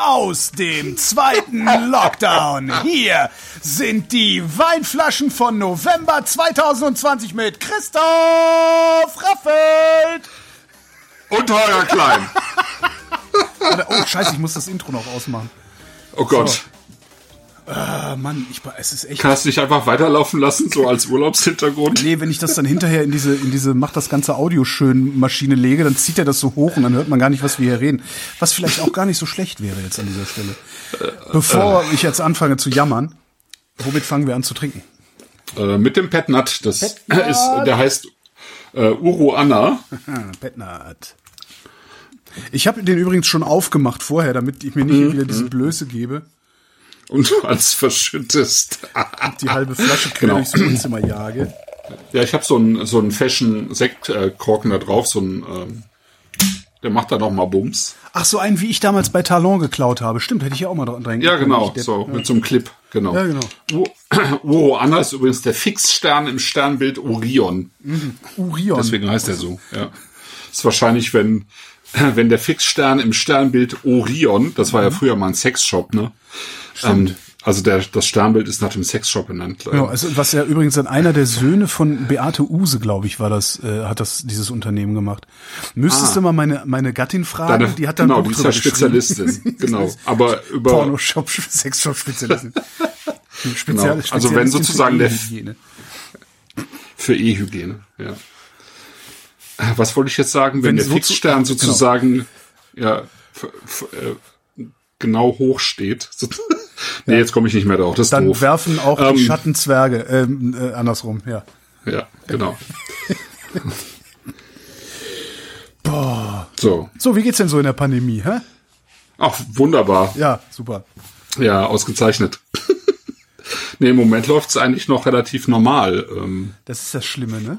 Aus dem zweiten Lockdown. Hier sind die Weinflaschen von November 2020 mit Christoph Raffelt. Und Holger Klein. oh, scheiße, ich muss das Intro noch ausmachen. Oh Gott. So. Ah, Mann, ich, es ist echt. Kannst du dich einfach weiterlaufen lassen, so als Urlaubshintergrund? Nee, wenn ich das dann hinterher in diese, in diese, macht das ganze Audio schön Maschine lege, dann zieht er das so hoch und dann hört man gar nicht, was wir hier reden. Was vielleicht auch gar nicht so schlecht wäre jetzt an dieser Stelle. Bevor äh, ich jetzt anfange zu jammern, womit fangen wir an zu trinken? Äh, mit dem Petnat. Das Petnat. ist, der heißt äh, Uro Anna. Petnat. Ich habe den übrigens schon aufgemacht vorher, damit ich mir nicht mhm. wieder diese Blöße gebe und du alles verschüttest. die halbe Flasche quer genau. durchs Wohnzimmer jage. Ja, ich habe so einen so einen Fashion Sektkorken da drauf, so ein ähm, der macht da noch mal Bums. Ach, so einen, wie ich damals bei Talon geklaut habe. Stimmt, hätte ich ja auch mal dran Ja, genau, so, ja. mit so einem Clip, genau. Ja, genau. Uro Anna ist übrigens der Fixstern im Sternbild Orion. Mhm. Orion. Deswegen heißt er so, ja. Ist wahrscheinlich, wenn, wenn der Fixstern im Sternbild Orion, das war ja mhm. früher mal ein Sexshop, ne? Ähm, also der, das Sternbild ist nach dem Sexshop benannt. Ja, also was ja übrigens dann einer der Söhne von Beate Use, glaube ich, war das, äh, hat das dieses Unternehmen gemacht. Müsstest ah. du mal meine meine Gattin fragen, Deine, die hat dann genau, die ist ja Spezialistin, genau. Aber über Pornoshop, Sexshop Spezialistin. Spezial, genau. Also wenn sozusagen der für E-Hygiene, ja. Was wollte ich jetzt sagen, wenn, wenn der so Fixstern genau. sozusagen genau. ja äh, genau hoch steht? nee, ja. jetzt komme ich nicht mehr drauf. Das ist Dann doof. werfen auch ähm, die Schattenzwerge, ähm, äh, andersrum, ja. Ja, genau. Boah. So. So, wie geht's denn so in der Pandemie, hä? Ach, wunderbar. Ja, super. Ja, ausgezeichnet. nee, im Moment läuft's eigentlich noch relativ normal. Ähm, das ist das Schlimme, ne?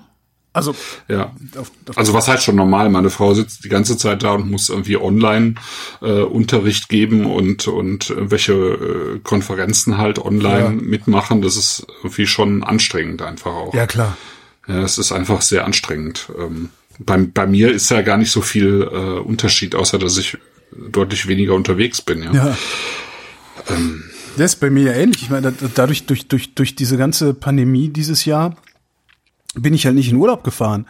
Also, ja. Auf, auf also was heißt schon normal? Meine Frau sitzt die ganze Zeit da und muss irgendwie online äh, Unterricht geben und und welche äh, Konferenzen halt online ja. mitmachen. Das ist irgendwie schon anstrengend einfach auch. Ja klar. Ja, es ist einfach sehr anstrengend. Ähm, bei, bei mir ist ja gar nicht so viel äh, Unterschied, außer dass ich deutlich weniger unterwegs bin. Ja. ja. Ähm, das ist bei mir ja ähnlich. Ich meine, dadurch durch durch durch diese ganze Pandemie dieses Jahr bin ich halt nicht in Urlaub gefahren.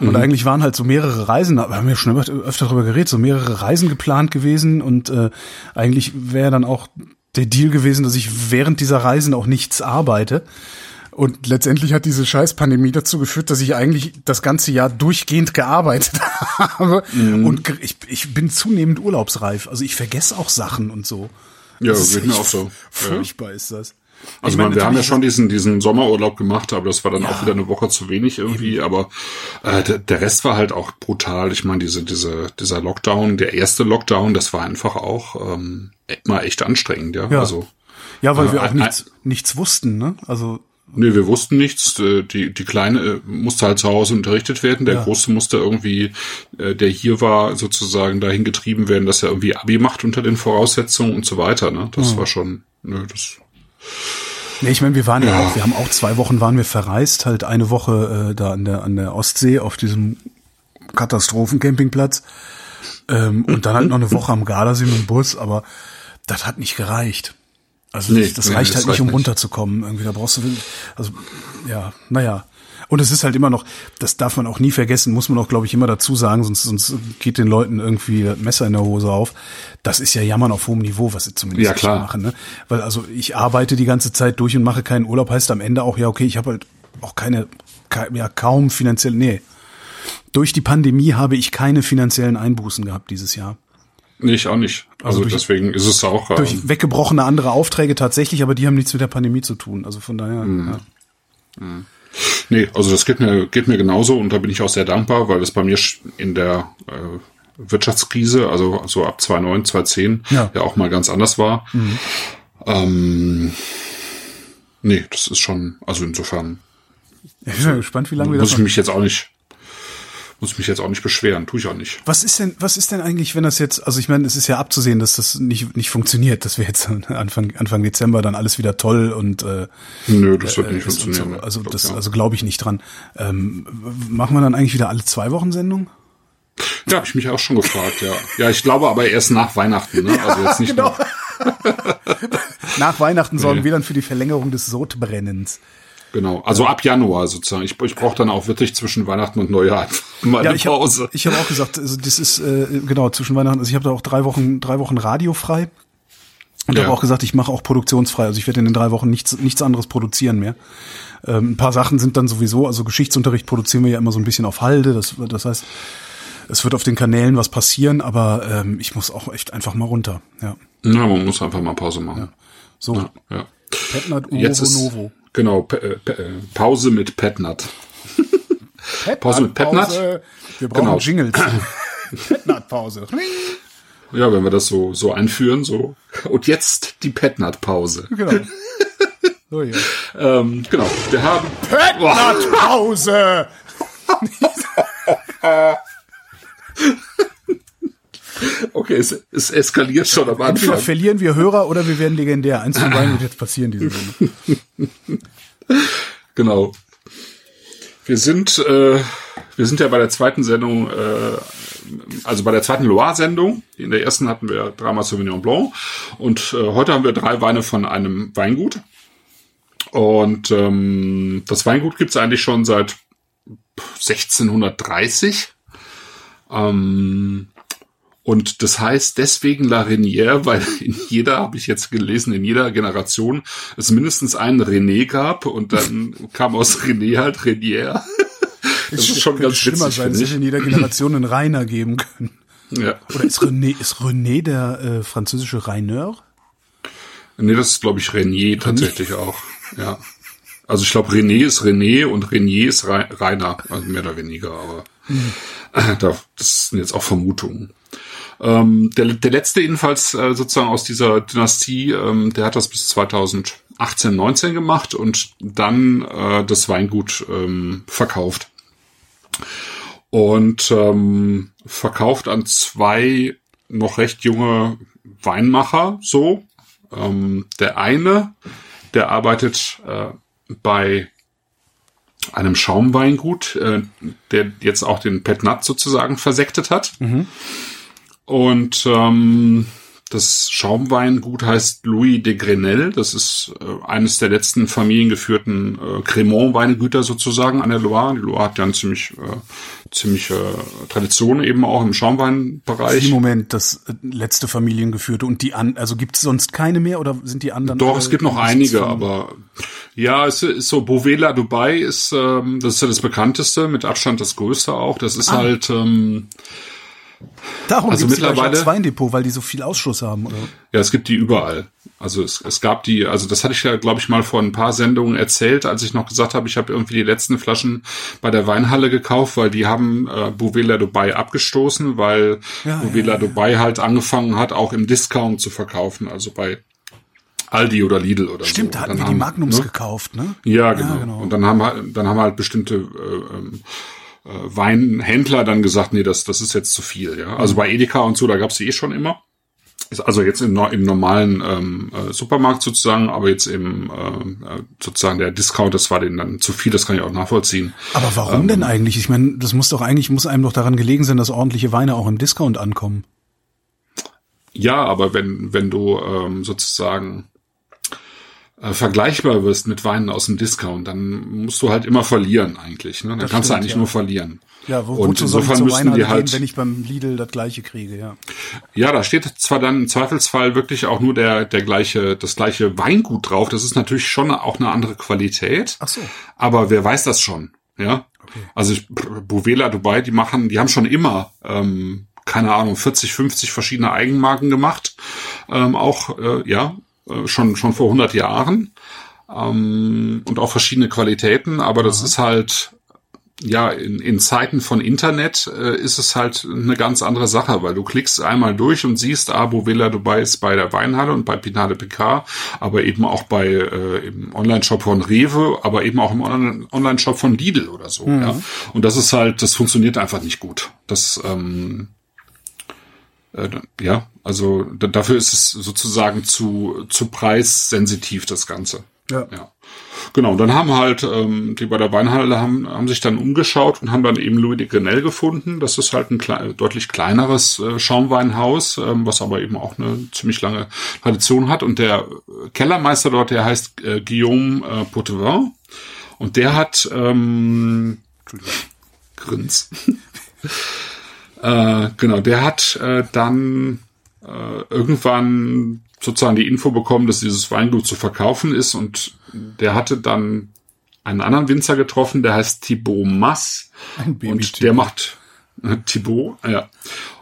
Und mhm. eigentlich waren halt so mehrere Reisen, aber haben wir schon öfter darüber geredet, so mehrere Reisen geplant gewesen und äh, eigentlich wäre dann auch der Deal gewesen, dass ich während dieser Reisen auch nichts arbeite. Und letztendlich hat diese Scheißpandemie dazu geführt, dass ich eigentlich das ganze Jahr durchgehend gearbeitet habe. Mhm. Und ich, ich bin zunehmend urlaubsreif. Also ich vergesse auch Sachen und so. Ja, das mir auch so. Furchtbar ja. ist das. Also ich meine, wir haben ja schon diesen, diesen Sommerurlaub gemacht, aber das war dann ja. auch wieder eine Woche zu wenig irgendwie. Aber äh, der, der Rest war halt auch brutal. Ich meine, diese, diese, dieser Lockdown, der erste Lockdown, das war einfach auch ähm, mal echt anstrengend, ja. ja. Also, ja, weil äh, wir auch nichts, nichts wussten, ne? Also Nee, wir wussten nichts. Äh, die, die Kleine äh, musste halt zu Hause unterrichtet werden. Der ja. Große musste irgendwie, äh, der hier war, sozusagen dahin getrieben werden, dass er irgendwie Abi macht unter den Voraussetzungen und so weiter. Ne? Das mhm. war schon, ne, das Nee, ich meine, wir waren ja. auch, wir haben auch zwei Wochen waren wir verreist, halt eine Woche äh, da an der an der Ostsee auf diesem Katastrophencampingplatz ähm, und dann halt noch eine Woche am Gardasee mit dem Bus, aber das hat nicht gereicht. Also nee, das, das nee, reicht halt nicht, um runterzukommen. Irgendwie, da brauchst du, also ja, naja. Und es ist halt immer noch, das darf man auch nie vergessen, muss man auch, glaube ich, immer dazu sagen, sonst, sonst geht den Leuten irgendwie das Messer in der Hose auf. Das ist ja Jammern auf hohem Niveau, was sie zumindest ja, klar. machen. Ne? Weil also ich arbeite die ganze Zeit durch und mache keinen Urlaub, heißt am Ende auch, ja, okay, ich habe halt auch keine, ja, kaum finanziell, nee. Durch die Pandemie habe ich keine finanziellen Einbußen gehabt dieses Jahr. Nee, ich auch nicht. Also, also durch, deswegen ist es auch. Durch ähm, weggebrochene andere Aufträge tatsächlich, aber die haben nichts mit der Pandemie zu tun. Also von daher. Mhm. Ja. Mhm. Nee, also das geht mir, geht mir genauso und da bin ich auch sehr dankbar, weil das bei mir in der äh, Wirtschaftskrise, also so ab 2009, 2010, ja. ja auch mal ganz anders war. Mhm. Ähm, nee, das ist schon, also insofern. Ich bin mal gespannt, wie lange wir das. Muss ich mich jetzt auch nicht muss mich jetzt auch nicht beschweren, tue ich auch nicht. Was ist denn, was ist denn eigentlich, wenn das jetzt, also ich meine, es ist ja abzusehen, dass das nicht, nicht funktioniert, dass wir jetzt Anfang, Anfang Dezember dann alles wieder toll und äh, Nö, das wird äh, nicht funktionieren. So. Also glaub, das, ja. also glaube ich nicht dran. Ähm, machen wir dann eigentlich wieder alle zwei Wochen Sendung? Ja, habe ich mich auch schon gefragt, ja. Ja, ich glaube aber erst nach Weihnachten, ne? Also jetzt nicht genau. nach Weihnachten sorgen nee. wir dann für die Verlängerung des Sodbrennens. Genau, also ab Januar sozusagen. Ich, ich brauche dann auch wirklich zwischen Weihnachten und Neujahr mal ja, eine ich Pause. Hab, ich habe auch gesagt, also das ist äh, genau zwischen Weihnachten. Also ich habe da auch drei Wochen, drei Wochen Radio frei und ja. habe auch gesagt, ich mache auch produktionsfrei. Also ich werde in den drei Wochen nichts, nichts anderes produzieren mehr. Ähm, ein paar Sachen sind dann sowieso, also Geschichtsunterricht produzieren wir ja immer so ein bisschen auf Halde. Das, das heißt, es wird auf den Kanälen was passieren, aber ähm, ich muss auch echt einfach mal runter. Ja, ja man muss einfach mal Pause machen. Ja. So. Ja, ja. Petnat Jetzt ist, Novo. Genau, pa äh, pa äh, Pause mit Petnat. Pause mit Petnat. Wir brauchen genau. Jingles. Petnat-Pause. Ja, wenn wir das so, so einführen, so. Und jetzt die Petnat-Pause. Genau. So, ja. ähm, genau. Wir haben. Petnat-Pause! Okay, es, es eskaliert schon am Anfang. Entweder verlieren wir Hörer oder wir werden legendär. Eins von beiden wird jetzt passieren, diese Runde. genau. Wir sind, äh, wir sind ja bei der zweiten Sendung, äh, also bei der zweiten Loire-Sendung. In der ersten hatten wir dreimal Sauvignon Blanc und äh, heute haben wir drei Weine von einem Weingut. Und ähm, das Weingut gibt's eigentlich schon seit 1630. Ähm, und das heißt deswegen La Renière, weil in jeder, habe ich jetzt gelesen, in jeder Generation es mindestens einen René gab und dann kam aus René halt Renière. Das ist schon ganz schlimmer witzig, sein, es hätte in jeder Generation einen Rainer geben können. Ja. Oder ist René, ist René der äh, französische Raineur? Nee, das ist, glaube ich, Renier tatsächlich auch. Ja. Also ich glaube, René ist René und Renier ist Rainer, also mehr oder weniger, aber hm. das sind jetzt auch Vermutungen. Ähm, der, der letzte jedenfalls äh, sozusagen aus dieser Dynastie, ähm, der hat das bis 2018, 19 gemacht und dann äh, das Weingut ähm, verkauft. Und ähm, verkauft an zwei noch recht junge Weinmacher so. Ähm, der eine, der arbeitet äh, bei einem Schaumweingut, äh, der jetzt auch den Petnat sozusagen versektet hat. Mhm. Und ähm, das Schaumweingut heißt Louis de Grenelle. Das ist äh, eines der letzten familiengeführten äh, Cremant-Weingüter sozusagen an der Loire. Die Loire hat ja eine ziemlich, äh, ziemliche Tradition eben auch im Schaumweinbereich. Im Moment das äh, letzte familiengeführte und die an, also gibt es sonst keine mehr oder sind die anderen? Doch, es gibt noch einige, aber ja, es ist so Bovela Dubai ist, ähm, das ist ja das bekannteste, mit Abstand das größte auch. Das ist ah. halt ähm, Darum also gibt mittlerweile das Weindepot, weil die so viel Ausschuss haben, oder? Ja, es gibt die überall. Also es, es gab die, also das hatte ich ja, glaube ich, mal vor ein paar Sendungen erzählt, als ich noch gesagt habe, ich habe irgendwie die letzten Flaschen bei der Weinhalle gekauft, weil die haben äh, Buvela Dubai abgestoßen, weil ja, Buvela ja, ja. Dubai halt angefangen hat, auch im Discount zu verkaufen, also bei Aldi oder Lidl oder Stimmt, so. da hatten wir die Magnums ne? gekauft, ne? Ja genau. ja, genau. Und dann haben, dann haben halt bestimmte äh, ähm, äh, Weinhändler dann gesagt, nee, das, das ist jetzt zu viel. Ja, Also bei Edeka und so, da gab's die eh schon immer. Also jetzt im, im normalen ähm, äh, Supermarkt sozusagen, aber jetzt im äh, sozusagen der Discount, das war denen dann zu viel, das kann ich auch nachvollziehen. Aber warum ähm, denn eigentlich? Ich meine, das muss doch eigentlich, muss einem doch daran gelegen sein, dass ordentliche Weine auch im Discount ankommen. Ja, aber wenn, wenn du ähm, sozusagen äh, vergleichbar wirst mit Weinen aus dem Discount, dann musst du halt immer verlieren eigentlich. Ne? Dann das kannst stimmt, du eigentlich ja. nur verlieren. Ja, wo, und insofern ich müssen die halt, gehen, wenn ich beim Lidl das gleiche kriege, ja. Ja, da steht zwar dann im Zweifelsfall wirklich auch nur der der gleiche das gleiche Weingut drauf. Das ist natürlich schon auch eine andere Qualität. Ach so. Aber wer weiß das schon, ja? Okay. Also Buvela Dubai, die machen, die haben schon immer ähm, keine Ahnung 40, 50 verschiedene Eigenmarken gemacht, ähm, auch äh, ja äh, schon, schon vor 100 Jahren ähm, und auch verschiedene Qualitäten, aber das Aha. ist halt ja, in, in Zeiten von Internet äh, ist es halt eine ganz andere Sache, weil du klickst einmal durch und siehst, ah, Bovilla Dubai ist bei der Weinhalle und bei Pinade PK, aber eben auch bei äh, im Online-Shop von Rewe, aber eben auch im Online-Shop von Lidl oder so. Mhm. Ja. Und das ist halt, das funktioniert einfach nicht gut. Das ähm, äh, ja, also dafür ist es sozusagen zu zu preissensitiv das Ganze. Ja. ja. Genau, und dann haben halt ähm, die bei der Weinhalle haben, haben sich dann umgeschaut und haben dann eben Louis de Grenelle gefunden. Das ist halt ein klei deutlich kleineres äh, Schaumweinhaus, ähm, was aber eben auch eine ziemlich lange Tradition hat. Und der Kellermeister dort, der heißt äh, Guillaume äh, Potvin. Und der hat ähm, Grins. äh, genau, der hat äh, dann äh, irgendwann sozusagen die Info bekommen, dass dieses Weingut zu verkaufen ist und der hatte dann einen anderen Winzer getroffen, der heißt Thibaut Mass Ein Baby und der macht äh, Thibaut, ja.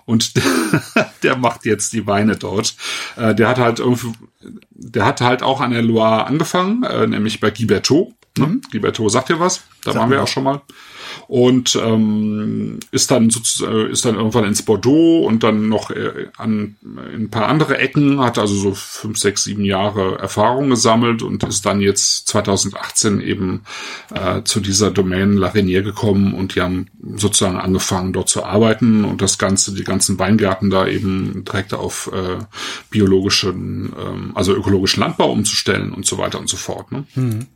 Und der, der macht jetzt die Weine dort. Äh, der hat halt irgendwie, der hat halt auch an der Loire angefangen, äh, nämlich bei Guy Berthaud. Ne? Mhm. Guy Berthaud sagt dir was? Da Sag waren wir auch schon mal und ähm, ist dann sozusagen ist dann irgendwann ins Bordeaux und dann noch äh, an in ein paar andere Ecken hat also so fünf sechs sieben Jahre Erfahrung gesammelt und ist dann jetzt 2018 eben äh, zu dieser Domain Larinier gekommen und die haben sozusagen angefangen dort zu arbeiten und das ganze die ganzen Weingärten da eben direkt auf äh, biologischen ähm, also ökologischen Landbau umzustellen und so weiter und so fort ne? Mhm.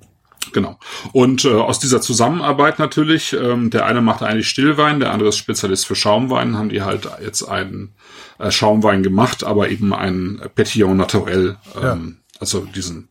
Genau. Und äh, aus dieser Zusammenarbeit natürlich, ähm, der eine macht eigentlich Stillwein, der andere ist Spezialist für Schaumwein, haben die halt jetzt einen äh, Schaumwein gemacht, aber eben einen Petillon Naturel, ähm, ja. also diesen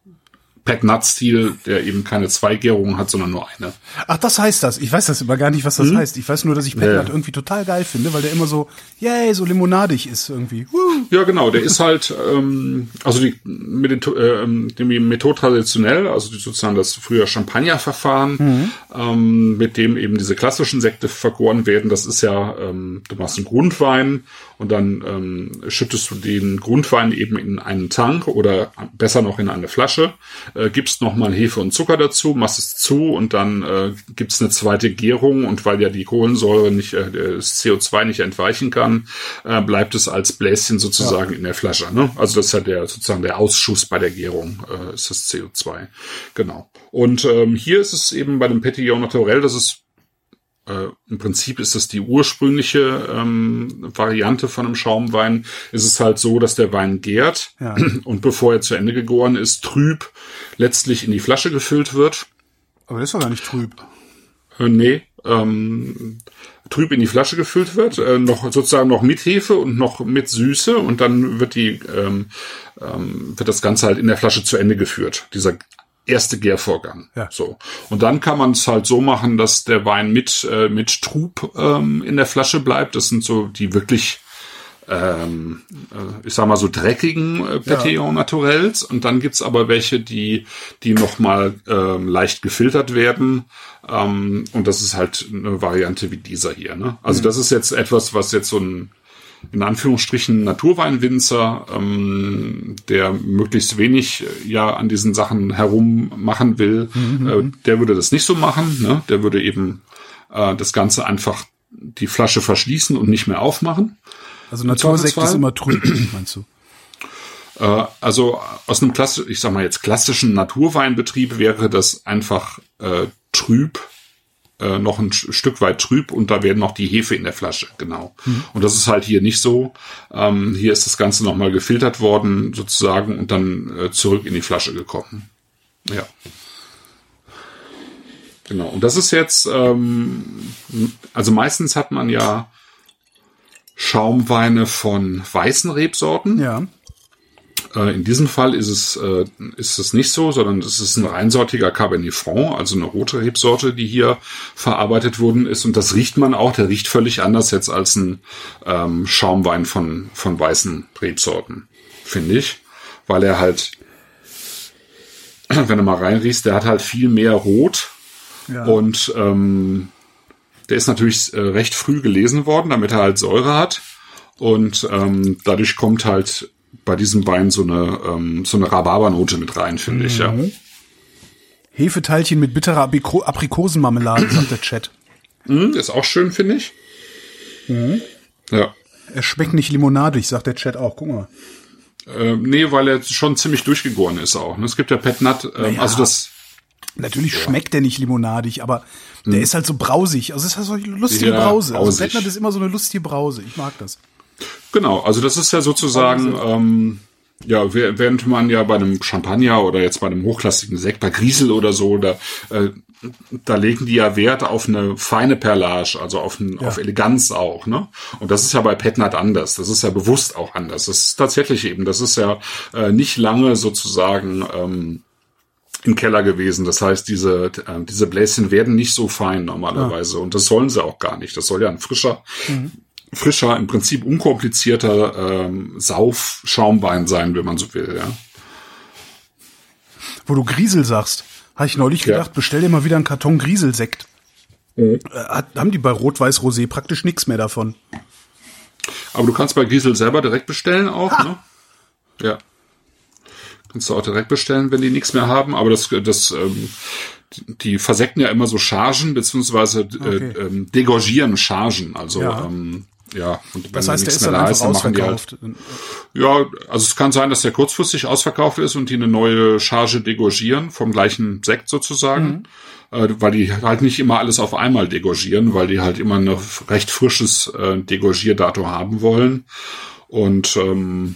Pet Nut Stil, der eben keine zwei Gärungen hat, sondern nur eine. Ach, das heißt das. Ich weiß das immer gar nicht, was das mhm. heißt. Ich weiß nur, dass ich Pet ja. Nut irgendwie total geil finde, weil der immer so, yay, so limonadig ist irgendwie. Woo. Ja, genau. Der ist halt, ähm, also die, mit den, äh, die Methode traditionell, also die, sozusagen das früher Champagnerverfahren, mhm. ähm, mit dem eben diese klassischen Sekte vergoren werden. Das ist ja, ähm, du machst einen Grundwein und dann ähm, schüttest du den Grundwein eben in einen Tank oder besser noch in eine Flasche äh, gibst nochmal Hefe und Zucker dazu, machst es zu und dann äh, gibt's eine zweite Gärung und weil ja die Kohlensäure nicht, äh, das CO2 nicht entweichen kann, äh, bleibt es als Bläschen sozusagen ja. in der Flasche. Ne? Also das ist ja der sozusagen der Ausschuss bei der Gärung, äh, ist das CO2. Genau. Und ähm, hier ist es eben bei dem Petillon Naturel, das ist äh, im Prinzip ist das die ursprüngliche ähm, Variante von einem Schaumwein. Ist es halt so, dass der Wein gärt ja. und bevor er zu Ende gegoren ist, trüb letztlich in die Flasche gefüllt wird. Aber das ist doch gar nicht trüb. Äh, nee, ähm, trüb in die Flasche gefüllt wird, äh, noch sozusagen noch mit Hefe und noch mit Süße und dann wird die ähm, ähm, wird das Ganze halt in der Flasche zu Ende geführt. Dieser erste Gärvorgang. Ja. So. Und dann kann man es halt so machen, dass der Wein mit, äh, mit Trub ähm, in der Flasche bleibt. Das sind so die wirklich, ähm, äh, ich sag mal so dreckigen äh, Petillon ja. Naturels. Und dann gibt's aber welche, die, die nochmal ähm, leicht gefiltert werden. Ähm, und das ist halt eine Variante wie dieser hier. Ne? Also mhm. das ist jetzt etwas, was jetzt so ein in Anführungsstrichen Naturweinwinzer, ähm, der möglichst wenig äh, ja an diesen Sachen herum machen will, mhm. äh, der würde das nicht so machen. Ne? Der würde eben äh, das Ganze einfach die Flasche verschließen und nicht mehr aufmachen. Also Natursekt ist immer trüb, meinst du? Äh, also aus einem klassischen, ich sag mal jetzt klassischen Naturweinbetrieb wäre das einfach äh, trüb äh, noch ein Stück weit trüb und da werden noch die Hefe in der Flasche, genau. Mhm. Und das ist halt hier nicht so. Ähm, hier ist das Ganze nochmal gefiltert worden, sozusagen, und dann äh, zurück in die Flasche gekommen. Ja. Genau. Und das ist jetzt, ähm, also meistens hat man ja Schaumweine von weißen Rebsorten. Ja. Äh, in diesem Fall ist es, äh, ist es nicht so, sondern es ist ein reinsortiger Cabernet Franc, also eine rote Rebsorte, die hier verarbeitet worden ist. Und das riecht man auch, der riecht völlig anders jetzt als ein ähm, Schaumwein von, von weißen Rebsorten, finde ich. Weil er halt, wenn du mal reinriechst, der hat halt viel mehr Rot. Ja. Und ähm, der ist natürlich äh, recht früh gelesen worden, damit er halt Säure hat. Und ähm, dadurch kommt halt bei diesem Wein so eine, ähm, so eine Rhabarbernote mit rein, finde mhm. ich, ja. Mhm. Hefeteilchen mit bitterer Aprikosenmarmelade, sagt der Chat. Mhm, ist auch schön, finde ich. Mhm. Ja. Er schmeckt nicht limonadig, sagt der Chat auch. Guck mal. Ähm, nee, weil er schon ziemlich durchgegoren ist auch. Ne? Es gibt ja Pet Nut, ähm, naja, also das. Natürlich ja. schmeckt der nicht limonadig, aber der hm. ist halt so brausig. Also es ist halt so eine lustige ja, Brause. Also Pet Nut ist immer so eine lustige Brause. Ich mag das. Genau, also das ist ja sozusagen, ähm, ja, während man ja bei einem Champagner oder jetzt bei einem hochklassigen Sekt, bei Griesel oder so, da, äh, da legen die ja Wert auf eine feine Perlage, also auf, ein, ja. auf Eleganz auch, ne? Und das ist ja bei Petnat anders. Das ist ja bewusst auch anders. Das ist tatsächlich eben, das ist ja äh, nicht lange sozusagen ähm, im Keller gewesen. Das heißt, diese, äh, diese Bläschen werden nicht so fein normalerweise. Ja. Und das sollen sie auch gar nicht. Das soll ja ein frischer, mhm frischer, im Prinzip unkomplizierter ähm, Saufschaumwein sein, wenn man so will, ja. Wo du Griesel sagst, habe ich neulich gedacht, ja. bestell dir mal wieder einen Karton Grieselsekt. Mhm. Äh, haben die bei Rot-Weiß-Rosé praktisch nichts mehr davon. Aber du kannst bei Griesel selber direkt bestellen auch, ha. ne? Ja. Kannst du auch direkt bestellen, wenn die nichts mehr haben, aber das, das, ähm, die versekten ja immer so Chargen, beziehungsweise äh, okay. äh, ähm, degorgieren Chargen. Also ja. ähm, ja, und wenn das heißt, der ist dann einfach ausverkauft. Halt, ja, also es kann sein, dass der kurzfristig ausverkauft ist und die eine neue Charge degorgieren vom gleichen Sekt sozusagen, mhm. äh, weil die halt nicht immer alles auf einmal degorgieren, weil die halt immer ein recht frisches äh, Degorgierdatum haben wollen und ähm,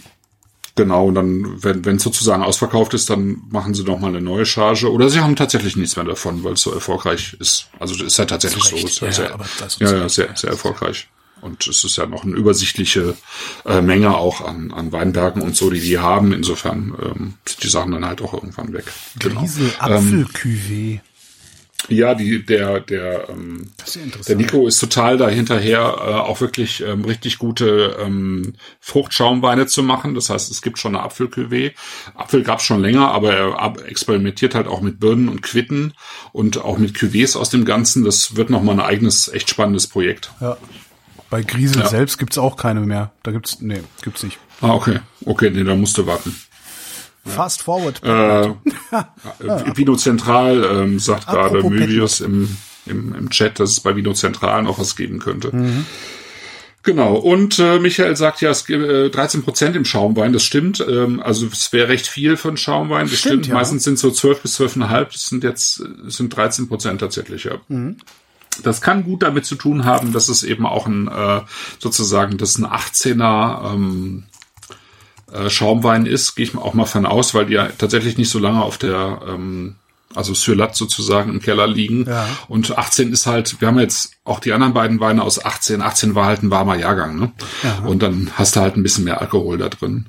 Genau, und dann, wenn wenn sozusagen ausverkauft ist, dann machen sie nochmal eine neue Charge. Oder sie haben tatsächlich nichts mehr davon, weil es so erfolgreich ist. Also ist ja tatsächlich so. Ist ja, sehr, ja, ja, sehr, sehr erfolgreich. Und es ist ja noch eine übersichtliche äh, Menge auch an, an Weinbergen und so, die die haben. Insofern ähm, sind die Sachen dann halt auch irgendwann weg. Genau. Diese Apfelcuvée. Ähm, ja, die, der, der, ähm, der Nico ist total dahinterher, äh, auch wirklich ähm, richtig gute ähm, Fruchtschaumweine zu machen. Das heißt, es gibt schon eine Apfelcuvée. Apfel gab's schon länger, aber er experimentiert halt auch mit Birnen und Quitten und auch mit Cuvées aus dem Ganzen. Das wird nochmal ein eigenes, echt spannendes Projekt. Ja. Bei Griesel ja. selbst gibt's auch keine mehr. Da gibt's, nee, gibt's nicht. Ah, okay. Okay, nee, da musst du warten. Fast forward. Äh, äh, Vino Zentral ähm, sagt gerade Möbius im, im, im Chat, dass es bei Vino Zentral noch was geben könnte. Mhm. Genau, und äh, Michael sagt ja, es gibt äh, 13 Prozent im Schaumwein, das stimmt. Ähm, also es wäre recht viel für einen Schaumwein, das stimmt. stimmt. Ja. Meistens sind es so 12 bis 12,5, das sind jetzt sind 13 Prozent tatsächlich, ja. Mhm. Das kann gut damit zu tun haben, dass es eben auch ein äh, sozusagen das ein 18er ähm, äh, Schaumwein ist, gehe ich auch mal von aus, weil die ja tatsächlich nicht so lange auf der ähm, also Sylat sozusagen im Keller liegen. Ja. Und 18 ist halt, wir haben jetzt auch die anderen beiden Weine aus 18. 18 war halt ein warmer Jahrgang, ne? Ja. Und dann hast du halt ein bisschen mehr Alkohol da drin.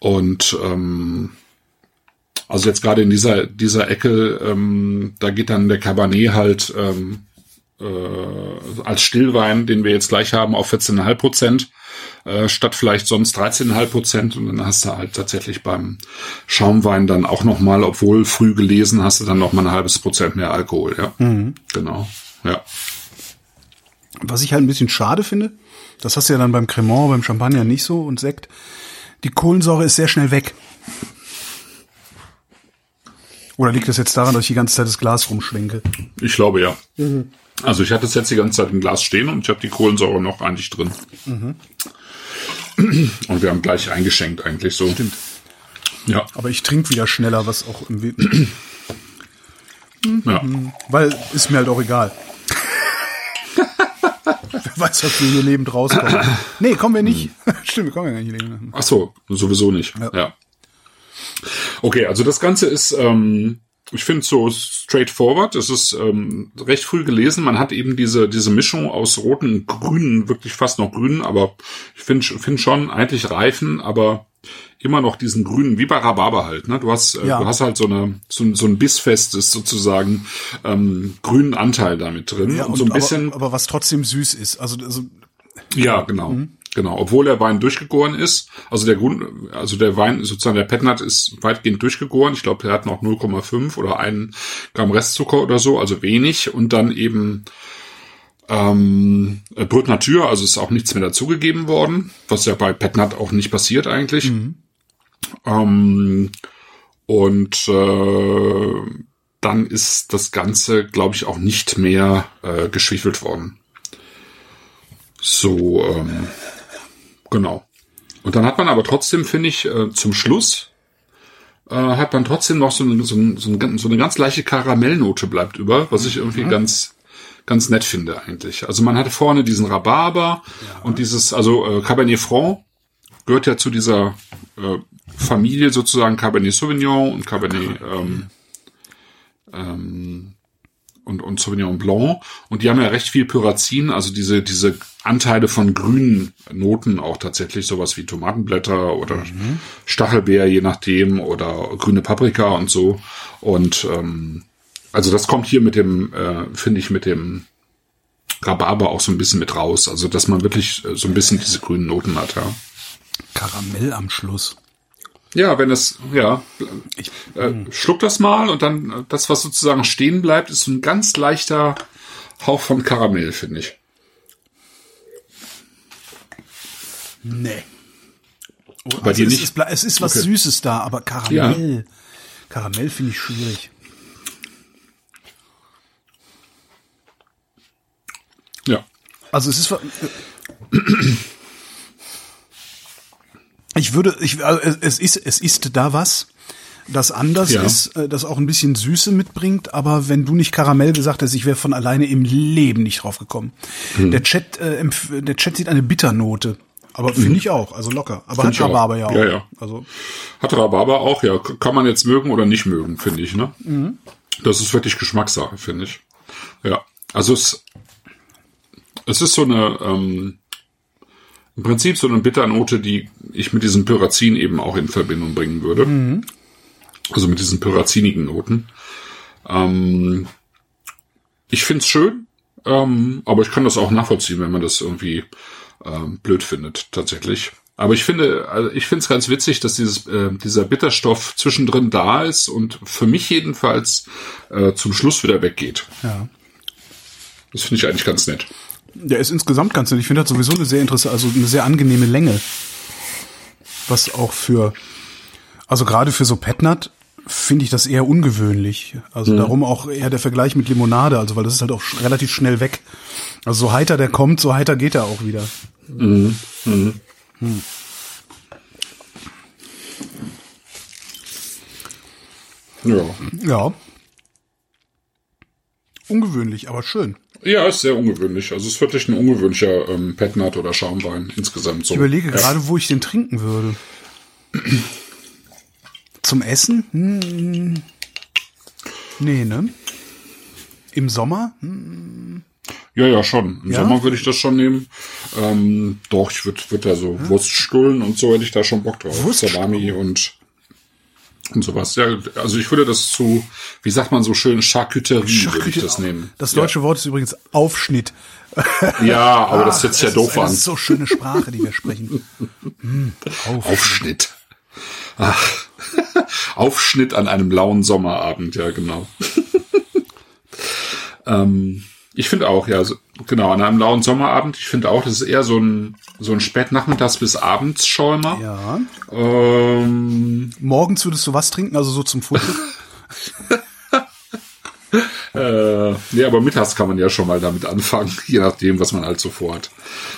Und ähm, also jetzt gerade in dieser dieser Ecke, ähm, da geht dann der Cabernet halt ähm, äh, als Stillwein, den wir jetzt gleich haben, auf 14,5 Prozent, äh, statt vielleicht sonst 13,5 Prozent. Und dann hast du halt tatsächlich beim Schaumwein dann auch nochmal, obwohl früh gelesen, hast du dann nochmal ein halbes Prozent mehr Alkohol. Ja, mhm. genau. Ja. Was ich halt ein bisschen schade finde, das hast du ja dann beim Cremant, beim Champagner nicht so und Sekt, die Kohlensäure ist sehr schnell weg. Oder liegt das jetzt daran, dass ich die ganze Zeit das Glas rumschwenke? Ich glaube ja. Mhm. Also ich hatte es jetzt die ganze Zeit im Glas stehen und ich habe die Kohlensäure noch eigentlich drin. Mhm. Und wir haben gleich eingeschenkt eigentlich so. Stimmt. Ja. Aber ich trinke wieder schneller, was auch im We ja. Weil ist mir halt auch egal. Wer weiß, was wir hier lebend rauskommen. Nee, kommen wir nicht. Stimmt, wir kommen ja gar nicht lebend. Ach so, sowieso nicht. Ja. ja. Okay, also das Ganze ist ähm, ich finde so straightforward. Es ist ähm, recht früh gelesen. Man hat eben diese diese Mischung aus roten und grünen, wirklich fast noch grünen, aber ich finde find schon eigentlich reifen, aber immer noch diesen grünen, wie bei Rhabarber halt. Ne? Du hast äh, ja. du hast halt so eine so, so ein bissfestes sozusagen ähm, grünen Anteil damit drin ja, und, und so ein bisschen. Aber, aber, was trotzdem süß ist. Also, also ja, genau. Mhm. Genau, obwohl der Wein durchgegoren ist. Also der Grund, also der Wein, sozusagen der Petnat ist weitgehend durchgegoren. Ich glaube, der hat noch 0,5 oder einen Gramm Restzucker oder so, also wenig. Und dann eben ähm, Brut Natur, also ist auch nichts mehr dazugegeben worden, was ja bei Petnat auch nicht passiert eigentlich. Mhm. Ähm, und äh, dann ist das Ganze, glaube ich, auch nicht mehr äh, geschwefelt worden. So, ähm, genau. Und dann hat man aber trotzdem, finde ich, äh, zum Schluss äh, hat man trotzdem noch so eine, so, eine, so eine ganz leichte Karamellnote bleibt über, was ich irgendwie mhm. ganz ganz nett finde eigentlich. Also man hatte vorne diesen Rhabarber ja. und dieses, also äh, Cabernet Franc gehört ja zu dieser äh, Familie sozusagen Cabernet Sauvignon und Cabernet ähm, ähm, und, und Sauvignon Blanc. Und die haben ja recht viel Pyrazin, also diese, diese Anteile von grünen Noten auch tatsächlich, sowas wie Tomatenblätter oder mhm. Stachelbeer, je nachdem, oder grüne Paprika und so. Und ähm, also das kommt hier mit dem, äh, finde ich, mit dem Rhabarber auch so ein bisschen mit raus. Also dass man wirklich äh, so ein bisschen diese grünen Noten hat, ja. Karamell am Schluss. Ja, wenn es, ja, ich, äh, schluck das mal und dann äh, das, was sozusagen stehen bleibt, ist so ein ganz leichter Hauch von Karamell, finde ich. Nee. Oh, Bei also dir es nicht? Ist, es ist was okay. Süßes da, aber Karamell, ja. Karamell finde ich schwierig. Ja. Also es ist ich würde ich also es ist es ist da was das anders ja. ist, äh, das auch ein bisschen Süße mitbringt, aber wenn du nicht Karamell gesagt hast, ich wäre von alleine im Leben nicht drauf gekommen. Mhm. Der Chat äh, der Chat sieht eine Bitternote. Aber finde mhm. ich auch, also locker. Aber find hat Rhabarber ja auch. Ja, ja. Also. Hat Rhabarber auch, ja. Kann man jetzt mögen oder nicht mögen, finde ich, ne? Mhm. Das ist wirklich Geschmackssache, finde ich. Ja. Also es es ist so eine, ähm, im Prinzip so eine Bitternote, die ich mit diesem Pyrazin eben auch in Verbindung bringen würde. Mhm. Also mit diesen pyrazinigen Noten. Ähm, ich find's schön, ähm, aber ich kann das auch nachvollziehen, wenn man das irgendwie ähm, blöd findet, tatsächlich. Aber ich finde, also ich finde es ganz witzig, dass dieses, äh, dieser Bitterstoff zwischendrin da ist und für mich jedenfalls äh, zum Schluss wieder weggeht. Ja. Das finde ich eigentlich ganz nett. Der ist insgesamt ganz nett. Ich finde das sowieso eine sehr interessante, also eine sehr angenehme Länge. Was auch für, also gerade für so Petnat finde ich das eher ungewöhnlich. Also mhm. darum auch eher der Vergleich mit Limonade, also weil das ist halt auch relativ schnell weg. Also so heiter der kommt, so heiter geht er auch wieder. Mhm. Mhm. Hm. Ja. Ja. Ungewöhnlich, aber schön. Ja, ist sehr ungewöhnlich. Also es ist wirklich ein ungewöhnlicher ähm, Petnat oder Schaumwein insgesamt. So. Ich überlege ja. gerade, wo ich den trinken würde. Zum Essen? Hm. Nee, ne? Im Sommer? Hm. Ja, ja, schon. Im ja? Sommer würde ich das schon nehmen. Ähm, doch, ich würde würd da so ja? Wurststullen und so hätte ich da schon Bock drauf. Salami und und sowas. Ja, also ich würde das zu, wie sagt man so schön, Charcuterie, Charcuterie würde ich das nehmen. Das deutsche ja. Wort ist übrigens Aufschnitt. Ja, aber ah, das setzt ja doof an. Das ist so schöne Sprache, die wir sprechen. Hm, Aufschnitt. Aufschnitt. Ach. Aufschnitt an einem lauen Sommerabend, ja, genau. ähm, ich finde auch, ja, so, genau, an einem lauen Sommerabend, ich finde auch, das ist eher so ein, so ein Spätnachmittags- bis Abendsschäumer. Ja. Ähm, Morgens würdest du was trinken, also so zum Frühstück? äh, nee, aber mittags kann man ja schon mal damit anfangen, je nachdem, was man halt so vorhat.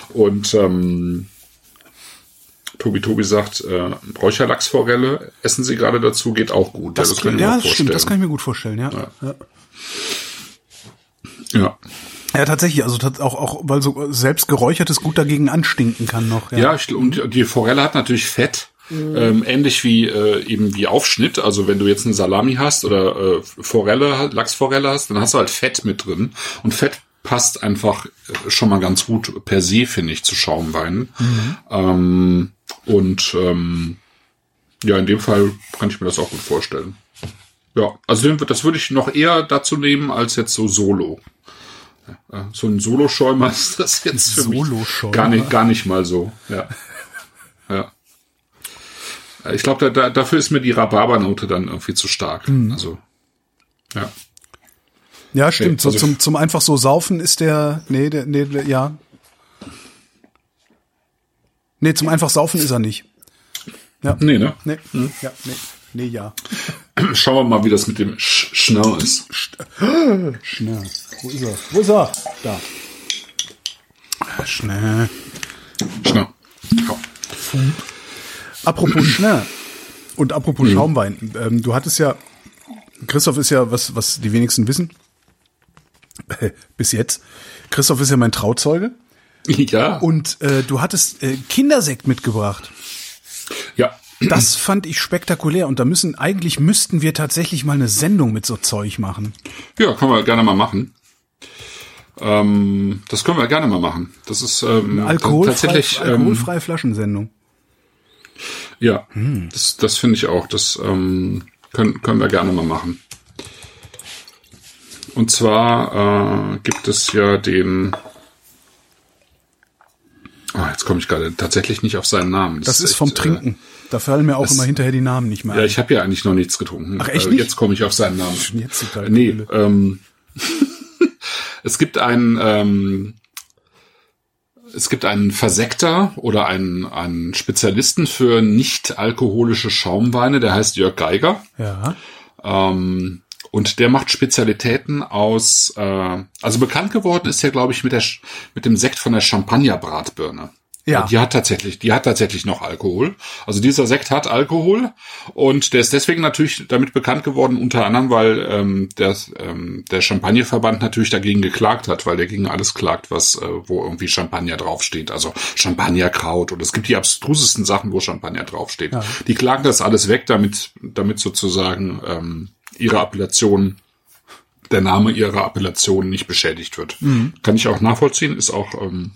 Und ähm, Tobi Tobi sagt, äh, Räucherlachsforelle essen sie gerade dazu, geht auch gut. Das, ja, das kann ich ja, vorstellen. Stimmt, das kann ich mir gut vorstellen, ja. ja. ja. Ja. Ja, tatsächlich, also auch, auch weil so selbst geräuchertes gut dagegen anstinken kann noch. Ja, ja und die Forelle hat natürlich Fett, mhm. ähm, ähnlich wie äh, eben wie Aufschnitt. Also wenn du jetzt eine Salami hast oder äh, Forelle, Lachsforelle hast, dann hast du halt Fett mit drin. Und Fett passt einfach äh, schon mal ganz gut per se, finde ich, zu Schaumweinen. Mhm. Ähm, und ähm, ja, in dem Fall kann ich mir das auch gut vorstellen. Ja, also das würde ich noch eher dazu nehmen als jetzt so Solo. So ein Solo-Schäumer ist das jetzt für mich gar nicht, gar nicht mal so. Ja. ja. Ich glaube, da, da, dafür ist mir die Rhabarbernote dann irgendwie zu stark. Mhm. Also, ja. Ja, stimmt. Nee, also so zum, zum einfach so saufen ist der, nee, der, nee, der, ja. Nee, zum einfach saufen ist er nicht. Ja. Nee, ne? Nee, hm. ja, nee. Nee, ja. Schauen wir mal, wie das mit dem Sch Schnell ist. Schnell. Wo ist er? Wo ist er? Da. Schnell. Schnell. Ja. Apropos Schnell. Und apropos mhm. Schaumwein. Ähm, du hattest ja, Christoph ist ja, was, was die wenigsten wissen, bis jetzt, Christoph ist ja mein Trauzeuge. Ja. Und äh, du hattest äh, Kindersekt mitgebracht. Ja. Das fand ich spektakulär und da müssen, eigentlich müssten wir tatsächlich mal eine Sendung mit so Zeug machen. Ja, können wir gerne mal machen. Ähm, das können wir gerne mal machen. Das ist ähm, alkoholfrei, tatsächlich ähm, alkoholfreie Flaschensendung. Ja, hm. das, das finde ich auch. Das ähm, können, können wir gerne mal machen. Und zwar äh, gibt es ja den Oh, jetzt komme ich gerade tatsächlich nicht auf seinen Namen. Das, das ist, echt, vom äh, Trinken. Äh, da fallen mir auch das, immer hinterher die Namen nicht mehr Ja, ich habe ja eigentlich noch nichts getrunken. Ach echt? Äh, nicht? Jetzt komme ich auf seinen Namen. Jetzt total nee, ähm, es gibt einen, ähm, es gibt einen Versekter oder einen, einen Spezialisten für nicht alkoholische Schaumweine, der heißt Jörg Geiger. Ja. Ähm, und der macht Spezialitäten aus, äh, also bekannt geworden ist er, glaube ich, mit, der, mit dem Sekt von der Champagner-Bratbirne. Ja. Die hat tatsächlich, die hat tatsächlich noch Alkohol. Also dieser Sekt hat Alkohol und der ist deswegen natürlich damit bekannt geworden, unter anderem, weil ähm, der, ähm, der Champagnerverband natürlich dagegen geklagt hat, weil der gegen alles klagt, was äh, wo irgendwie Champagner draufsteht. Also Champagnerkraut und es gibt die abstrusesten Sachen, wo Champagner draufsteht. Ja. Die klagen das alles weg, damit, damit sozusagen ähm, ihre Appellation der Name ihrer Appellation nicht beschädigt wird. Mhm. Kann ich auch nachvollziehen, ist auch ähm,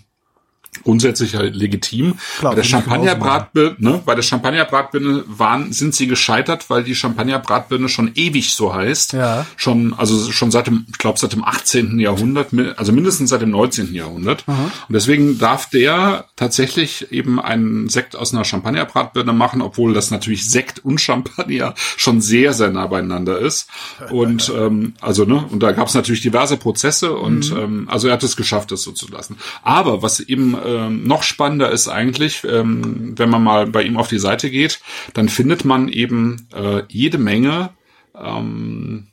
grundsätzlich halt legitim. Klar, bei der Champagnerbratbirne, ne, bei der Champagnerbratbirne waren, sind sie gescheitert, weil die Champagnerbratbirne schon ewig so heißt. Ja. Schon, also schon seit dem, ich glaube seit dem 18. Jahrhundert, also mindestens seit dem 19. Jahrhundert. Aha. Und deswegen darf der tatsächlich eben einen Sekt aus einer Champagnerbratbirne machen, obwohl das natürlich Sekt und Champagner schon sehr, sehr nah beieinander ist. Und ähm, also, ne, und da gab es natürlich diverse Prozesse und mhm. ähm, also er hat es geschafft, das so zu lassen. Aber was eben ähm, noch spannender ist eigentlich, ähm, wenn man mal bei ihm auf die Seite geht, dann findet man eben äh, jede Menge ähm,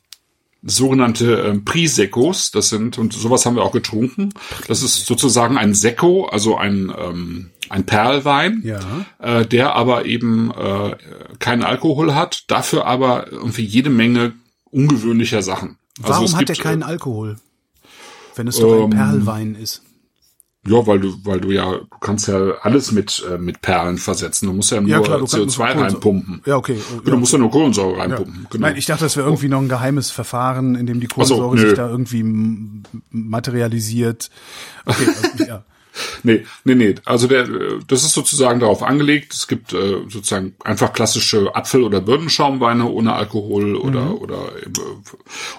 sogenannte äh, Prisekos. Das sind, und sowas haben wir auch getrunken. Das ist sozusagen ein Sekko, also ein, ähm, ein Perlwein, ja. äh, der aber eben äh, keinen Alkohol hat, dafür aber irgendwie jede Menge ungewöhnlicher Sachen. Also Warum hat gibt, er keinen äh, Alkohol? Wenn es doch ein ähm, Perlwein ist. Ja, weil du, weil du ja, du kannst ja alles mit, äh, mit Perlen versetzen. Du musst ja nur ja, klar, CO2 reinpumpen. Ja, okay. Ja. Du musst ja nur Kohlensäure reinpumpen. Ja. Genau. Nein, ich dachte, das wäre irgendwie noch ein geheimes Verfahren, in dem die Kohlensäure so, sich da irgendwie materialisiert. Okay, also, ja. Nee, nee, nee. Also der, das ist sozusagen darauf angelegt. Es gibt äh, sozusagen einfach klassische Apfel- oder Birnenschaumweine ohne Alkohol oder mhm. oder äh,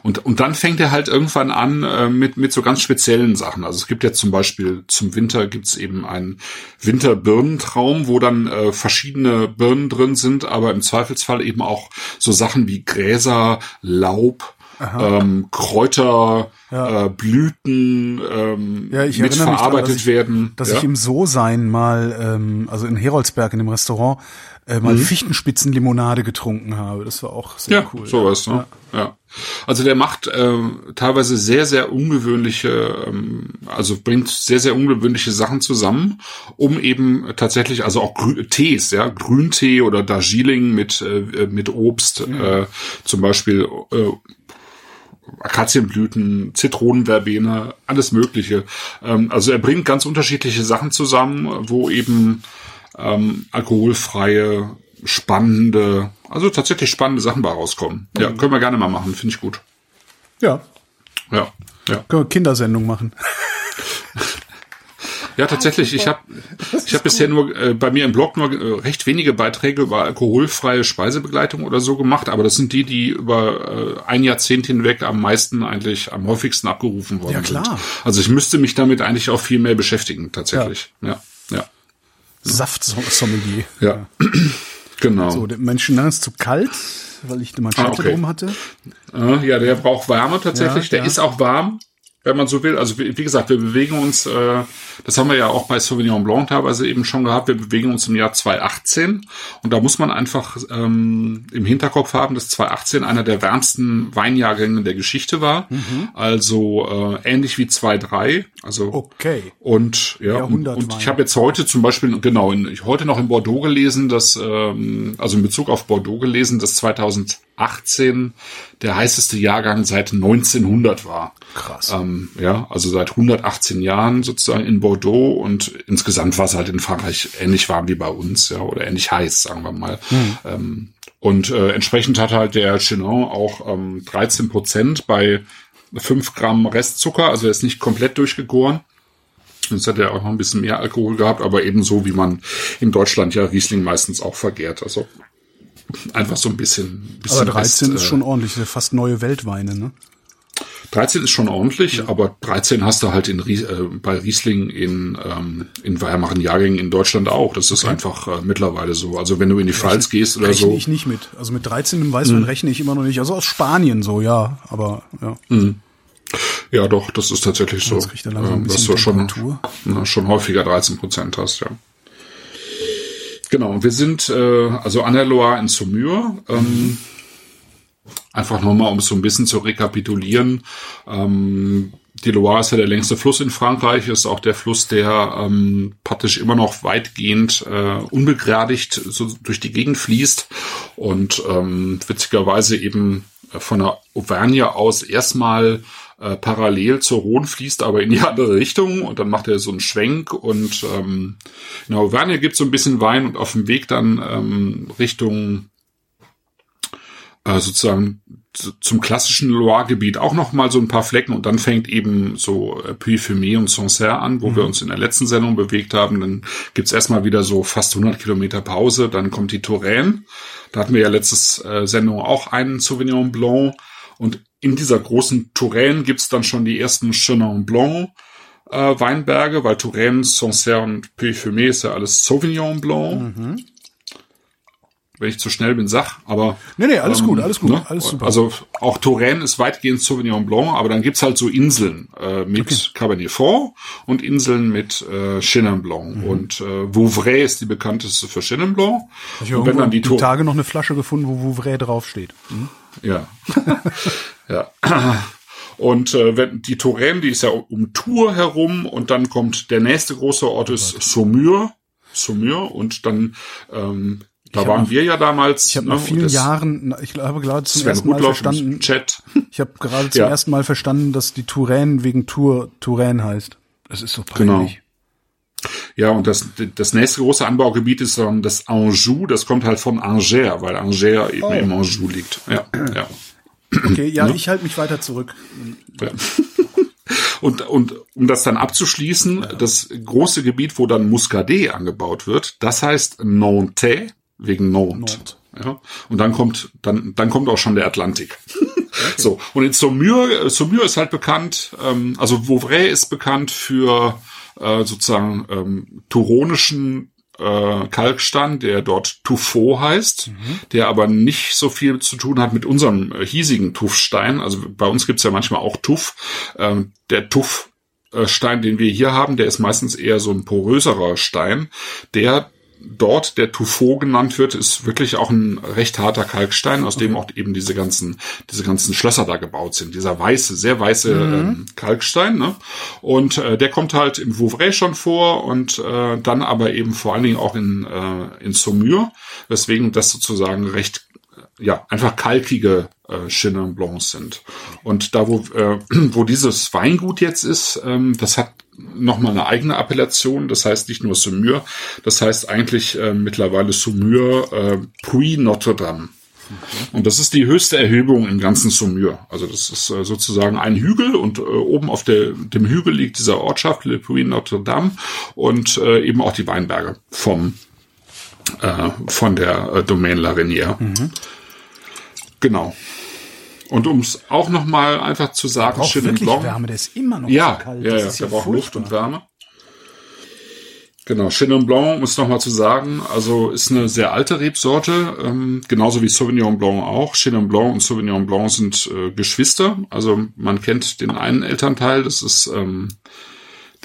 und und dann fängt er halt irgendwann an äh, mit mit so ganz speziellen Sachen. Also es gibt jetzt zum Beispiel zum Winter gibt's eben einen Winterbirnentraum, wo dann äh, verschiedene Birnen drin sind, aber im Zweifelsfall eben auch so Sachen wie Gräser, Laub, ähm, Kräuter, ja. äh, Blüten ähm, ja, ich mit verarbeitet daran, dass werden. Ich, dass ja? ich im So-Sein mal, ähm, also in Heroldsberg in dem Restaurant, äh, mal mhm. Fichtenspitzenlimonade getrunken habe. Das war auch sehr ja, cool. Sowas, ja. Ne? ja. Also der macht äh, teilweise sehr, sehr ungewöhnliche, ähm, also bringt sehr, sehr ungewöhnliche Sachen zusammen, um eben tatsächlich, also auch Grü Tees, ja, Grüntee oder Darjeeling mit, äh, mit Obst, mhm. äh, zum Beispiel äh, Akazienblüten, Zitronenverbene, alles Mögliche. Ähm, also er bringt ganz unterschiedliche Sachen zusammen, wo eben ähm, alkoholfreie, spannende, also tatsächlich spannende Sachen bei rauskommen. Ja, mhm. können wir gerne mal machen, finde ich gut. Ja. Ja. ja. Können wir Kindersendung machen. Ja, tatsächlich. Ich habe ich hab bisher nur äh, bei mir im Blog nur äh, recht wenige Beiträge über alkoholfreie Speisebegleitung oder so gemacht, aber das sind die, die über äh, ein Jahrzehnt hinweg am meisten eigentlich am häufigsten abgerufen worden ja, klar. sind. Also ich müsste mich damit eigentlich auch viel mehr beschäftigen, tatsächlich. Ja. Ja. ja. Saftsommelier. Ja. genau. So, der Menschen ist zu kalt, weil ich eine Manschette ah, okay. drum hatte. ja, der braucht Wärme tatsächlich. Ja, der ist auch warm. Wenn man so will. Also wie, wie gesagt, wir bewegen uns, äh, das haben wir ja auch bei Sauvignon Blanc teilweise eben schon gehabt, wir bewegen uns im Jahr 2018 und da muss man einfach ähm, im Hinterkopf haben, dass 2018 einer der wärmsten Weinjahrgänge der Geschichte war. Mhm. Also äh, ähnlich wie 2.3. Also okay. Und ja, und, und ich habe jetzt heute zum Beispiel, genau, in, heute noch in Bordeaux gelesen, dass, ähm, also in Bezug auf Bordeaux gelesen, dass 2018 der heißeste Jahrgang seit 1900 war. Krass. Ähm, ja, also seit 118 Jahren sozusagen in Bordeaux und insgesamt war es halt in Frankreich ähnlich warm wie bei uns, ja, oder ähnlich heiß, sagen wir mal. Hm. Ähm, und äh, entsprechend hat halt der Chinon auch ähm, 13 Prozent bei 5 Gramm Restzucker, also er ist nicht komplett durchgegoren. Sonst hat er auch noch ein bisschen mehr Alkohol gehabt, aber ebenso wie man in Deutschland ja Riesling meistens auch vergärt. Also einfach so ein bisschen. bisschen aber 13 Rest, ist schon äh, ordentlich, fast neue Weltweine, ne? 13 ist schon ordentlich, ja. aber 13 hast du halt in, äh, bei Riesling in, ähm, in wärmeren Jahrgängen in Deutschland auch. Das ist okay. einfach äh, mittlerweile so. Also wenn du in die Pfalz gehst oder rechne so. ich nicht mit. Also mit 13 im Weißwein hm. rechne ich immer noch nicht. Also aus Spanien so, ja. Aber ja. Hm. Ja, doch, das ist tatsächlich so. Das dann ähm, dass du schon, na, schon häufiger 13 Prozent hast, ja. Genau, wir sind äh, also an der Loire in Saumur. Ähm. Einfach nochmal, um es so ein bisschen zu rekapitulieren. Ähm, die Loire ist ja der längste Fluss in Frankreich, ist auch der Fluss, der ähm, praktisch immer noch weitgehend äh, unbegradigt so durch die Gegend fließt und ähm, witzigerweise eben von der Auvergne aus erstmal äh, parallel zur Rhone fließt, aber in die andere Richtung und dann macht er so einen Schwenk und ähm, in der Auvergne gibt es so ein bisschen Wein und auf dem Weg dann ähm, Richtung äh, sozusagen zum klassischen Loire-Gebiet auch noch mal so ein paar Flecken und dann fängt eben so äh, Puy-Fumé und Sancerre an, wo mhm. wir uns in der letzten Sendung bewegt haben. Dann gibt's erstmal wieder so fast 100 Kilometer Pause. Dann kommt die Touraine. Da hatten wir ja letztes äh, Sendung auch einen Sauvignon Blanc. Und in dieser großen Touraine gibt's dann schon die ersten Chenin Blanc äh, Weinberge, weil Touraine, Sancerre und Puy-Fumé ist ja alles Sauvignon Blanc. Mhm wenn ich zu schnell bin, sag, aber. Nee, nee, alles ähm, gut, alles gut, ne? alles super. Also auch Touraine ist weitgehend Sauvignon Blanc, aber dann gibt's halt so Inseln äh, mit okay. Cabernet Franc und Inseln mit äh, Chenin Blanc. Mhm. Und äh, Vouvray ist die bekannteste für Chenin Blanc. Ich habe dann die, die Tage noch eine Flasche gefunden, wo Vouvray draufsteht. Mhm. Ja. ja. Und äh, wenn die Touraine, die ist ja um Tour herum und dann kommt der nächste große Ort ist Saumur. Saumur und dann ähm, da waren wir ja damals. Ich habe nach ne, vielen Jahren, ich habe gerade zum ersten Mal verstanden. Chat. Ich habe gerade zum ja. ersten Mal verstanden, dass die Touraine wegen Tour Touraine heißt. Das ist so peinlich. Genau. Ja, und das, das nächste große Anbaugebiet ist dann das Anjou. Das kommt halt von Angers, weil Angers eben oh. im Anjou liegt. Ja, ja. Okay, ja, ne? ich halte mich weiter zurück. Ja. Und, und um das dann abzuschließen, ja. das große Gebiet, wo dann Muscadet angebaut wird, das heißt Nantais wegen Nantes. Nantes. Ja, und dann kommt, dann, dann kommt auch schon der Atlantik. Okay. So, und in Saumur, Saumur ist halt bekannt, ähm, also Vouvray ist bekannt für äh, sozusagen ähm, turonischen äh, Kalkstein, der dort Tuffeau heißt, mhm. der aber nicht so viel zu tun hat mit unserem äh, hiesigen Tuffstein. Also bei uns gibt's ja manchmal auch Tuff. Ähm, der Tuffstein, den wir hier haben, der ist meistens eher so ein poröserer Stein, der dort der Tuffeau genannt wird, ist wirklich auch ein recht harter Kalkstein, aus dem auch eben diese ganzen, diese ganzen Schlösser da gebaut sind. Dieser weiße, sehr weiße mhm. ähm, Kalkstein. Ne? Und äh, der kommt halt im Vouvray schon vor und äh, dann aber eben vor allen Dingen auch in, äh, in Saumur, weswegen das sozusagen recht ja, einfach kalkige äh, Chenin Blancs sind. Und da, wo, äh, wo dieses Weingut jetzt ist, ähm, das hat nochmal eine eigene Appellation, das heißt nicht nur Saumur, das heißt eigentlich äh, mittlerweile Saumur äh, Puy Notre Dame. Und das ist die höchste Erhebung im ganzen Saumur. Also das ist äh, sozusagen ein Hügel und äh, oben auf der, dem Hügel liegt dieser Ortschaft Le Puy Notre Dame und äh, eben auch die Weinberge vom äh, von der äh, Domaine La. Mhm. Genau. Und um es auch noch mal einfach zu sagen, der Chenin Blanc. Wärme, der ist immer noch ja, so kalt. Ja, ja, der braucht Luft und Wärme. Genau, Chenin Blanc, um es nochmal zu sagen, also ist eine sehr alte Rebsorte, ähm, genauso wie Sauvignon Blanc auch. Chenin Blanc und Sauvignon Blanc sind äh, Geschwister, also man kennt den einen Elternteil, das ist ähm,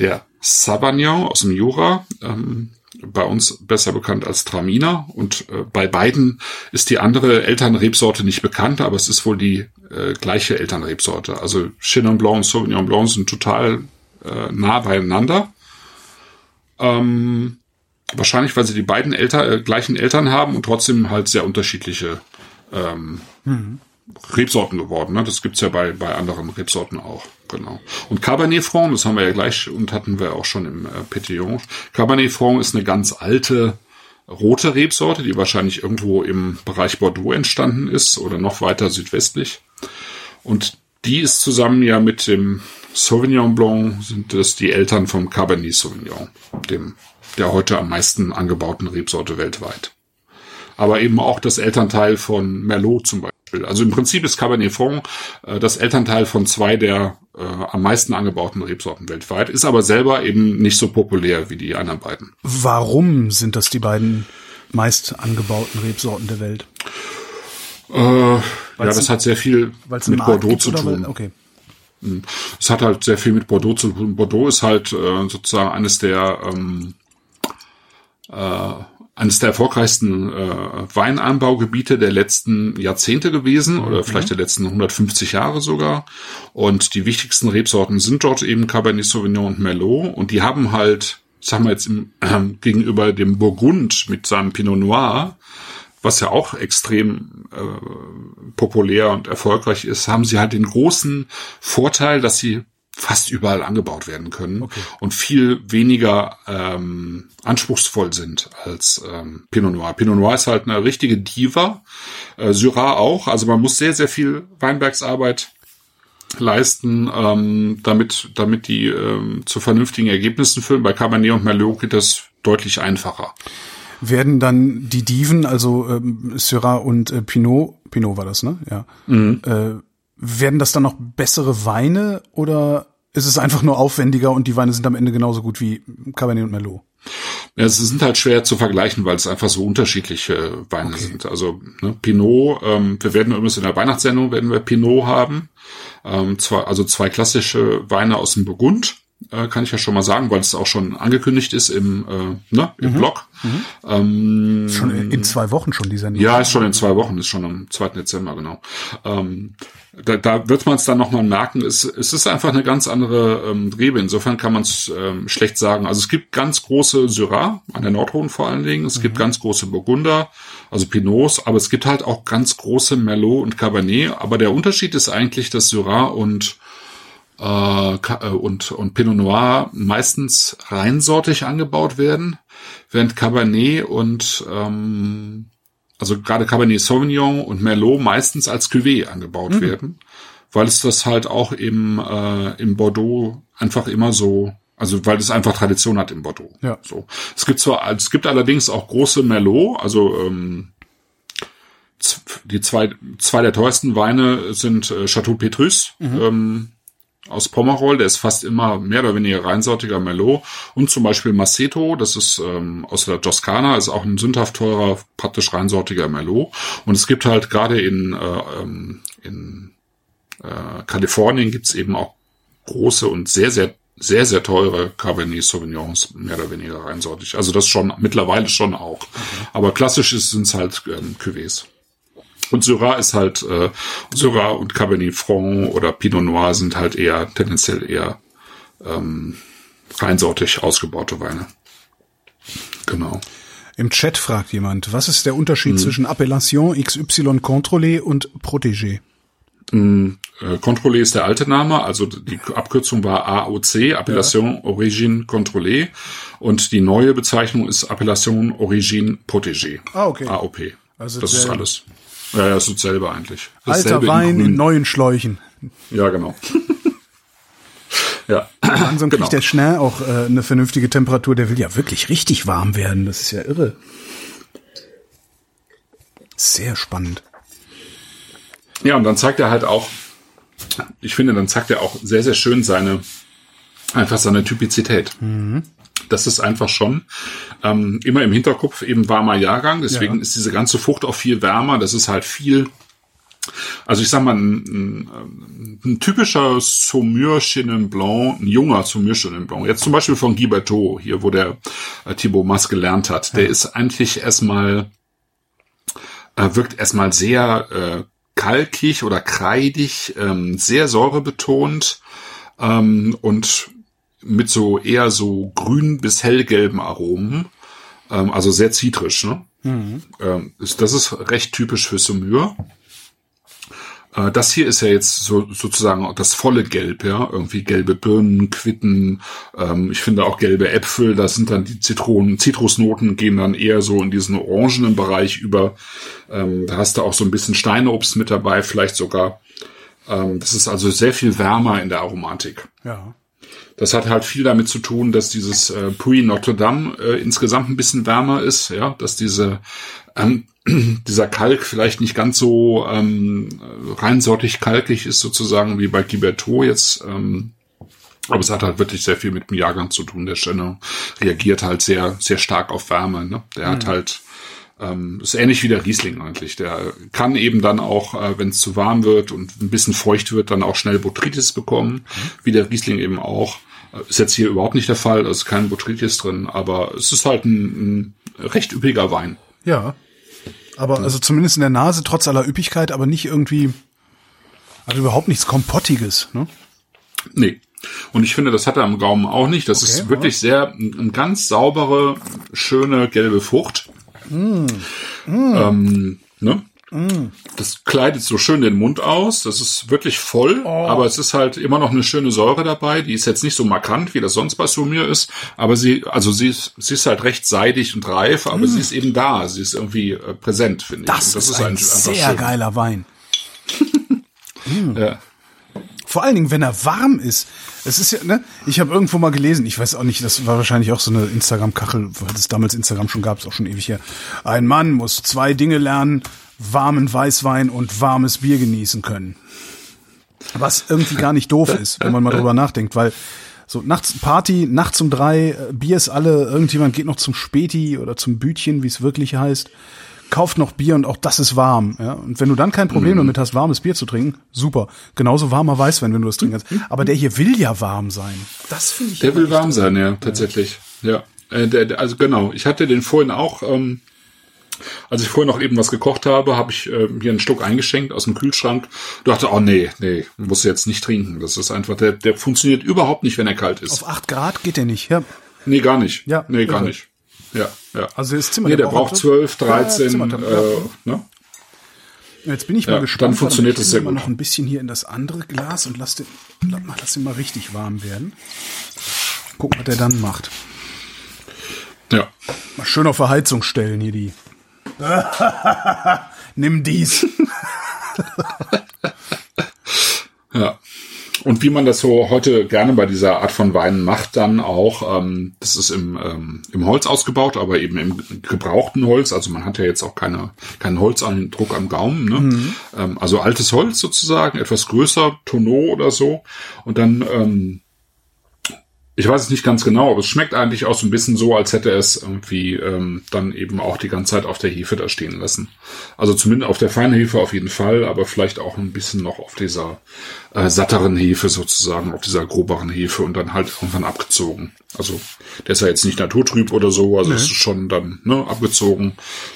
der Savagnin aus dem Jura, ähm, bei uns besser bekannt als Traminer und äh, bei beiden ist die andere Elternrebsorte nicht bekannt, aber es ist wohl die äh, gleiche Elternrebsorte. Also Chenin Blanc und Sauvignon Blanc sind total äh, nah beieinander. Ähm, wahrscheinlich, weil sie die beiden Eltern, äh, gleichen Eltern haben und trotzdem halt sehr unterschiedliche ähm, mhm. Rebsorten geworden. Ne? Das gibt's ja bei, bei anderen Rebsorten auch. Genau. Und Cabernet Franc, das haben wir ja gleich und hatten wir auch schon im äh, Petillon. Cabernet Franc ist eine ganz alte rote Rebsorte, die wahrscheinlich irgendwo im Bereich Bordeaux entstanden ist oder noch weiter südwestlich. Und die ist zusammen ja mit dem Sauvignon Blanc sind das die Eltern vom Cabernet Sauvignon, dem der heute am meisten angebauten Rebsorte weltweit. Aber eben auch das Elternteil von Merlot zum Beispiel. Also im Prinzip ist Cabernet Franc äh, das Elternteil von zwei der äh, am meisten angebauten Rebsorten weltweit, ist aber selber eben nicht so populär wie die anderen beiden. Warum sind das die beiden meist angebauten Rebsorten der Welt? Äh, ja, das hat sehr viel mit Bordeaux zu tun. Weil, okay. Hm. Es hat halt sehr viel mit Bordeaux zu tun. Bordeaux ist halt äh, sozusagen eines der ähm, äh, eines der erfolgreichsten äh, Weinanbaugebiete der letzten Jahrzehnte gewesen oder mhm. vielleicht der letzten 150 Jahre sogar. Und die wichtigsten Rebsorten sind dort eben Cabernet Sauvignon und Merlot. Und die haben halt, sagen wir jetzt im, äh, gegenüber dem Burgund mit seinem Pinot Noir was ja auch extrem äh, populär und erfolgreich ist, haben sie halt den großen Vorteil, dass sie fast überall angebaut werden können okay. und viel weniger ähm, anspruchsvoll sind als ähm, Pinot Noir. Pinot Noir ist halt eine richtige Diva, äh, Syrah auch. Also man muss sehr, sehr viel Weinbergsarbeit leisten, ähm, damit, damit die ähm, zu vernünftigen Ergebnissen führen. Bei Cabernet und Merlot geht das deutlich einfacher werden dann die Diven, also ähm, Syrah und äh, Pinot, Pinot war das, ne? Ja. Mhm. Äh, werden das dann noch bessere Weine oder ist es einfach nur aufwendiger und die Weine sind am Ende genauso gut wie Cabernet und Merlot? Ja, es sind halt schwer zu vergleichen, weil es einfach so unterschiedliche Weine okay. sind. Also ne, Pinot, ähm, wir werden übrigens in der Weihnachtssendung werden wir Pinot haben, ähm, zwei, also zwei klassische Weine aus dem Burgund äh, kann ich ja schon mal sagen, weil es auch schon angekündigt ist im, äh, ne, im mhm. Blog. Mhm. Ähm, schon in, in, zwei Wochen schon die Sendung. Ja, ist schon in zwei Wochen, ist schon am 2. Dezember, genau. Ähm, da, da wird man es dann nochmal merken, es, es ist einfach eine ganz andere ähm, Rebe. Insofern kann man es ähm, schlecht sagen. Also es gibt ganz große Syrah, an der Nordrhone vor allen Dingen. Es mhm. gibt ganz große Burgunder, also Pinots, aber es gibt halt auch ganz große Merlot und Cabernet. Aber der Unterschied ist eigentlich, dass Syrah und äh, äh, und, und Pinot Noir meistens reinsortig angebaut werden, während Cabernet und ähm, also gerade Cabernet Sauvignon und Merlot meistens als Cuvée angebaut mhm. werden, weil es das halt auch im, äh, im Bordeaux einfach immer so also weil es einfach Tradition hat im Bordeaux. Ja. So. Es gibt zwar, es gibt allerdings auch große Merlot, also ähm, die zwei, zwei der teuersten Weine sind äh, Chateau Petrus, mhm. ähm, aus Pomerol, der ist fast immer mehr oder weniger reinsortiger Merlot und zum Beispiel Maceto, das ist ähm, aus der Toskana, ist auch ein sündhaft teurer, praktisch reinsortiger Merlot und es gibt halt gerade in, äh, ähm, in äh, Kalifornien gibt's eben auch große und sehr, sehr sehr, sehr teure Cabernet Sauvignons, mehr oder weniger reinsortig. Also das schon, mittlerweile schon auch. Okay. Aber klassisch sind es halt ähm, Cuvées. Und Syrah ist halt, äh, Syrah und Cabernet Franc oder Pinot Noir sind halt eher, tendenziell eher ähm, reinsortig ausgebaute Weine. Genau. Im Chat fragt jemand, was ist der Unterschied hm. zwischen Appellation XY Contrôlé und Protégé? Hm, äh, Contrôlé ist der alte Name, also die Abkürzung war AOC, Appellation ja. Origine Contrôlée, und die neue Bezeichnung ist Appellation Origine Protégée. Ah, okay. AOP. Also das ist alles. Ja, ja, ist dasselbe eigentlich. Dasselbe Alter Wein in, in, neuen Schläuchen. Ja, genau. ja. Langsam kriegt genau. der schnell auch äh, eine vernünftige Temperatur. Der will ja wirklich richtig warm werden. Das ist ja irre. Sehr spannend. Ja, und dann zeigt er halt auch, ich finde, dann zeigt er auch sehr, sehr schön seine, einfach seine Typizität. Mhm. Das ist einfach schon ähm, immer im Hinterkopf eben warmer Jahrgang. Deswegen ja. ist diese ganze Frucht auch viel wärmer. Das ist halt viel also ich sag mal, ein, ein, ein typischer Saumur Chenin Blanc, ein junger Saumur Chenin Blanc, jetzt zum Beispiel von Guy Berthaud, hier wo der äh, Thibaut Mas gelernt hat, ja. der ist eigentlich erstmal, äh, wirkt erstmal sehr äh, kalkig oder kreidig, ähm, sehr säurebetont ähm, und mit so eher so grün bis hellgelben Aromen, ähm, also sehr zitrisch. Ne? Mhm. Ähm, das ist recht typisch für Saumur. Äh, das hier ist ja jetzt so sozusagen das volle Gelb, ja, irgendwie gelbe Birnen, Quitten. Ähm, ich finde auch gelbe Äpfel. Das sind dann die Zitronen, Zitrusnoten gehen dann eher so in diesen orangenen Bereich über. Ähm, da hast du auch so ein bisschen Steinobst mit dabei, vielleicht sogar. Ähm, das ist also sehr viel wärmer in der Aromatik. Ja. Das hat halt viel damit zu tun, dass dieses äh, Puy Notre Dame äh, insgesamt ein bisschen wärmer ist, ja, dass diese ähm, dieser Kalk vielleicht nicht ganz so ähm, reinsortig kalkig ist sozusagen wie bei Giberto jetzt. Ähm, aber es hat halt wirklich sehr viel mit dem Jahrgang zu tun. Der Chenin reagiert halt sehr, sehr stark auf Wärme. Ne? Der mhm. hat halt, ähm, ist ähnlich wie der Riesling eigentlich. Der kann eben dann auch, äh, wenn es zu warm wird und ein bisschen feucht wird, dann auch schnell Botrytis bekommen, mhm. wie der Riesling eben auch. Ist jetzt hier überhaupt nicht der Fall, da ist kein Botrytis drin, aber es ist halt ein, ein recht üppiger Wein. Ja, aber also zumindest in der Nase, trotz aller Üppigkeit, aber nicht irgendwie, also überhaupt nichts Kompottiges, ne? Nee. Und ich finde, das hat er am Gaumen auch nicht. Das okay, ist wirklich ja. sehr, eine ganz saubere, schöne gelbe Frucht. Mm. Mm. Ähm, ne? Mm. Das kleidet so schön den Mund aus. Das ist wirklich voll, oh. aber es ist halt immer noch eine schöne Säure dabei. Die ist jetzt nicht so markant, wie das sonst bei Sumir ist, aber sie, also sie ist, sie ist halt recht seidig und reif, aber mm. sie ist eben da. Sie ist irgendwie äh, präsent, finde ich. Das, das ist, ein, ein sehr schön. geiler Wein. mm. Ja. Vor allen Dingen, wenn er warm ist. Es ist ja, ne? Ich habe irgendwo mal gelesen, ich weiß auch nicht, das war wahrscheinlich auch so eine Instagram-Kachel, hat es damals Instagram schon gab, es auch schon ewig her. Ein Mann muss zwei Dinge lernen, warmen Weißwein und warmes Bier genießen können. Was irgendwie gar nicht doof ist, wenn man mal drüber nachdenkt, weil so nachts Party, nachts um drei, äh, Bier ist alle, irgendjemand geht noch zum Späti oder zum Bütchen, wie es wirklich heißt, kauft noch Bier und auch das ist warm. Ja? Und wenn du dann kein Problem mm. damit hast, warmes Bier zu trinken, super. Genauso warmer Weißwein, wenn du das trinken kannst. Aber der hier will ja warm sein. Das finde ich. Der will warm sein, ja, tatsächlich. Ja. ja. Äh, also genau, ich hatte den vorhin auch. Ähm als ich vorher noch eben was gekocht habe, habe ich äh, mir einen Stuck eingeschenkt aus dem Kühlschrank. Du dachte, oh nee, nee, muss jetzt nicht trinken. Das ist einfach, der, der funktioniert überhaupt nicht, wenn er kalt ist. Auf acht Grad geht der nicht, ja. Nee, gar nicht. Ja. Nee, gar nicht. Ja, ja. Also das Zimmer. Nee, der, braucht zwölf, dreizehn, ja, äh, ne? Jetzt bin ich mal ja, gespannt. Dann funktioniert es sehr gut. noch ein bisschen hier in das andere Glas und lass den, lass ihn mal richtig warm werden. Guck, was der dann macht. Ja. Mal schön auf Verheizung stellen hier die. Nimm dies. ja. Und wie man das so heute gerne bei dieser Art von Weinen macht, dann auch, ähm, das ist im, ähm, im Holz ausgebaut, aber eben im gebrauchten Holz. Also man hat ja jetzt auch keine, keinen Holzandruck am Gaumen. Ne? Mhm. Ähm, also altes Holz sozusagen, etwas größer, Tonneau oder so. Und dann ähm, ich weiß es nicht ganz genau, aber es schmeckt eigentlich auch so ein bisschen so, als hätte es irgendwie ähm, dann eben auch die ganze Zeit auf der Hefe da stehen lassen. Also zumindest auf der feinen Hefe auf jeden Fall, aber vielleicht auch ein bisschen noch auf dieser äh, satteren Hefe sozusagen, auf dieser groberen Hefe und dann halt irgendwann abgezogen. Also der ist ja jetzt nicht naturtrüb oder so, also nee. ist schon dann ne, abgezogen,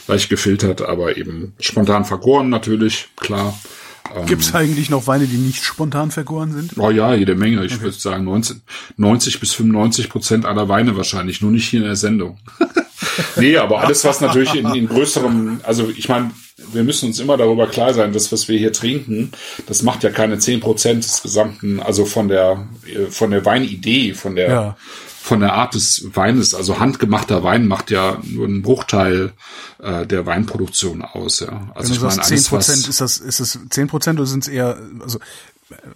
leicht gefiltert, aber eben spontan vergoren natürlich, klar. Ähm, Gibt es eigentlich noch Weine, die nicht spontan vergoren sind? Oh ja, jede Menge. Ich okay. würde sagen 90, 90 bis 95 Prozent aller Weine wahrscheinlich, nur nicht hier in der Sendung. nee, aber alles, was natürlich in, in größerem, also ich meine, wir müssen uns immer darüber klar sein, dass was wir hier trinken, das macht ja keine 10 Prozent des gesamten, also von der, äh, von der Weinidee, von der, ja von der Art des Weines, also handgemachter Wein macht ja nur einen Bruchteil äh, der Weinproduktion aus, ja. Also ich meine, alles, 10 Prozent, ist das, ist das 10 Prozent oder sind es eher, also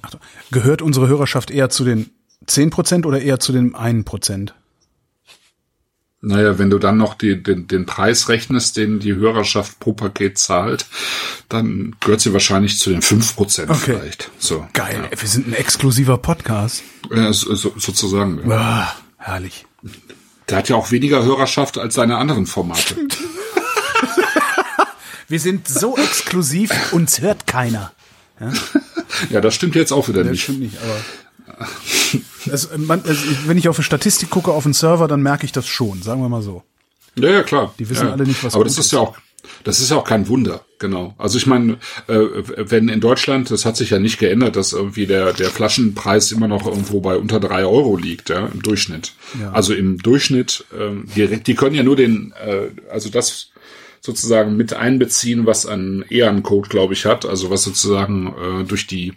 Achtung, gehört unsere Hörerschaft eher zu den 10 Prozent oder eher zu den 1 Prozent? Naja, wenn du dann noch die, den, den Preis rechnest, den die Hörerschaft pro Paket zahlt, dann gehört sie wahrscheinlich zu den 5% okay. vielleicht. So, Geil, ja. wir sind ein exklusiver Podcast. Ja, so, so, sozusagen. Ja. Ah. Herrlich. Der hat ja auch weniger Hörerschaft als seine anderen Formate. Wir sind so exklusiv, uns hört keiner. Ja, ja das stimmt jetzt auch wieder das nicht. Stimmt nicht, aber es, man, es, wenn ich auf eine Statistik gucke auf einen Server, dann merke ich das schon, sagen wir mal so. Ja, ja, klar. Die wissen ja. alle nicht, was Aber das ist ja auch, das ist ja auch kein Wunder, genau. Also ich meine, äh, wenn in Deutschland, das hat sich ja nicht geändert, dass irgendwie der, der Flaschenpreis immer noch irgendwo bei unter drei Euro liegt, ja, im Durchschnitt. Ja. Also im Durchschnitt, äh, die, die können ja nur den, äh, also das sozusagen mit einbeziehen, was ein EAN-Code, glaube ich, hat, also was sozusagen äh, durch die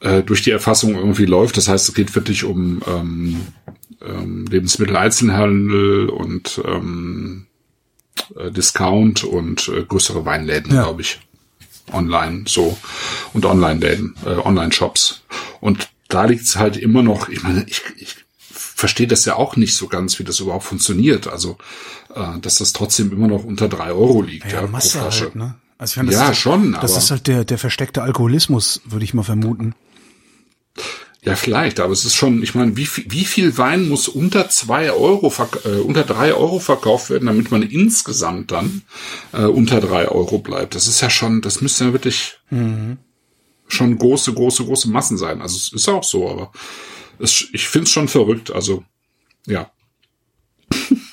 äh, durch die Erfassung irgendwie läuft. Das heißt, es geht wirklich um ähm, ähm, Lebensmitteleinzelhandel und ähm, äh, Discount und äh, größere Weinläden, ja. glaube ich. Online so und Online-Läden, äh, Online-Shops. Und da liegt's halt immer noch, ich meine, ich, ich verstehe das ja auch nicht so ganz, wie das überhaupt funktioniert. Also, äh, dass das trotzdem immer noch unter drei Euro liegt, ja, ja pro Flasche. Halt, ne? Also ich meine, ja, ist, schon. Das aber ist halt der, der versteckte Alkoholismus, würde ich mal vermuten. Ja, vielleicht, aber es ist schon, ich meine, wie viel, wie viel Wein muss unter zwei Euro, äh, unter drei Euro verkauft werden, damit man insgesamt dann äh, unter drei Euro bleibt? Das ist ja schon, das müsste ja wirklich mhm. schon große, große, große Massen sein. Also es ist auch so, aber es, ich finde es schon verrückt. Also ja.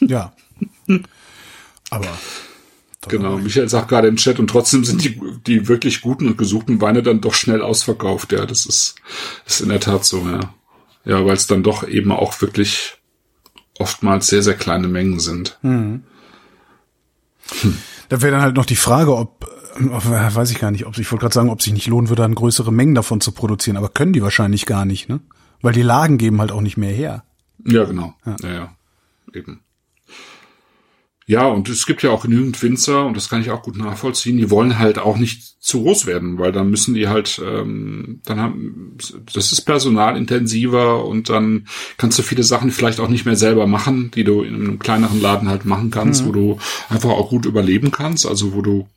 Ja. aber Genau, Michael sagt gerade im Chat und trotzdem sind die, die wirklich guten und gesuchten Weine dann doch schnell ausverkauft. Ja, das ist, ist in der Tat so, ja. Ja, weil es dann doch eben auch wirklich oftmals sehr, sehr kleine Mengen sind. Hm. Hm. Da wäre dann halt noch die Frage, ob, ob weiß ich gar nicht, ob ich wollte gerade sagen, ob sich nicht lohnen würde, dann größere Mengen davon zu produzieren, aber können die wahrscheinlich gar nicht, ne? Weil die Lagen geben halt auch nicht mehr her. Ja, genau. Ja, ja, ja. eben. Ja, und es gibt ja auch genügend Winzer, und das kann ich auch gut nachvollziehen, die wollen halt auch nicht zu groß werden, weil dann müssen die halt, ähm, dann haben, das ist personalintensiver und dann kannst du viele Sachen vielleicht auch nicht mehr selber machen, die du in einem kleineren Laden halt machen kannst, mhm. wo du einfach auch gut überleben kannst, also wo du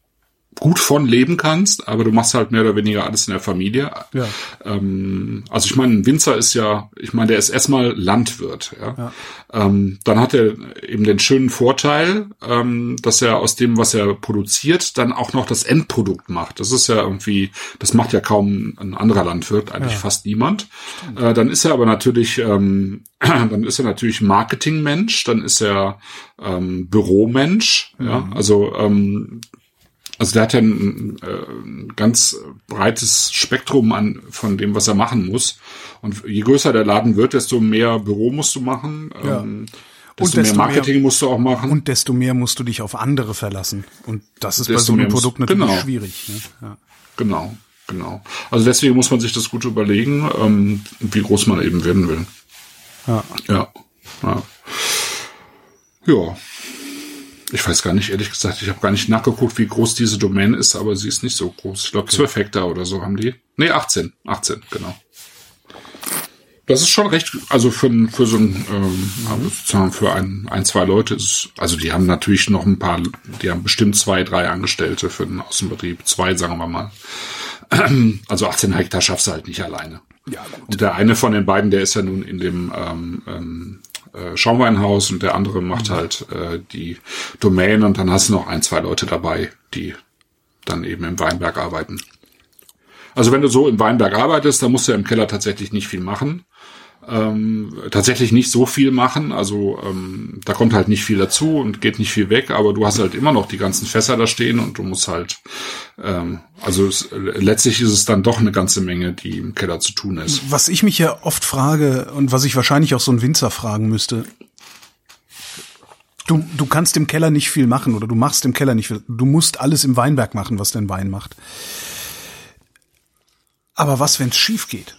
gut von leben kannst, aber du machst halt mehr oder weniger alles in der Familie. Ja. Ähm, also ich meine, ein Winzer ist ja, ich meine, der ist erstmal Landwirt. Ja. ja. Ähm, dann hat er eben den schönen Vorteil, ähm, dass er aus dem, was er produziert, dann auch noch das Endprodukt macht. Das ist ja irgendwie, das macht ja kaum ein anderer Landwirt, eigentlich ja. fast niemand. Äh, dann ist er aber natürlich, ähm, dann ist er natürlich Marketingmensch, dann ist er ähm, Büromensch. Mhm. Ja. Also ähm, also der hat ja ein, äh, ganz breites Spektrum an von dem, was er machen muss. Und je größer der Laden wird, desto mehr Büro musst du machen. Ja. Ähm, desto, desto, mehr Marketing mehr, musst du auch machen. Und desto mehr musst du dich auf andere verlassen. Und das ist desto bei so einem Produkt natürlich genau. schwierig. Ne? Ja. Genau, genau. Also deswegen muss man sich das gut überlegen, ähm, wie groß man eben werden will. Ja. Ja. Ja. ja. Ich weiß gar nicht, ehrlich gesagt, ich habe gar nicht nachgeguckt, wie groß diese Domain ist, aber sie ist nicht so groß. Ich glaube, okay. 12 Hektar oder so haben die. Nee, 18. 18, genau. Das ist schon recht, also für, für so ein, ähm, mhm. sozusagen für ein, ein, zwei Leute ist, also die haben natürlich noch ein paar, die haben bestimmt zwei, drei Angestellte für den Außenbetrieb. Zwei, sagen wir mal. Also 18 Hektar schaffst du halt nicht alleine. Ja, gut. Und der eine von den beiden, der ist ja nun in dem ähm, ähm, äh, Schaumweinhaus und der andere macht mhm. halt äh, die Domain und dann hast du noch ein, zwei Leute dabei, die dann eben im Weinberg arbeiten. Also wenn du so im Weinberg arbeitest, dann musst du im Keller tatsächlich nicht viel machen ähm, tatsächlich nicht so viel machen. Also ähm, da kommt halt nicht viel dazu und geht nicht viel weg, aber du hast halt immer noch die ganzen Fässer da stehen und du musst halt, ähm, also es, letztlich ist es dann doch eine ganze Menge, die im Keller zu tun ist. Was ich mich ja oft frage und was ich wahrscheinlich auch so ein Winzer fragen müsste, Du, du kannst im Keller nicht viel machen oder du machst im Keller nicht viel. Du musst alles im Weinberg machen, was dein Wein macht. Aber was, wenn es schief geht?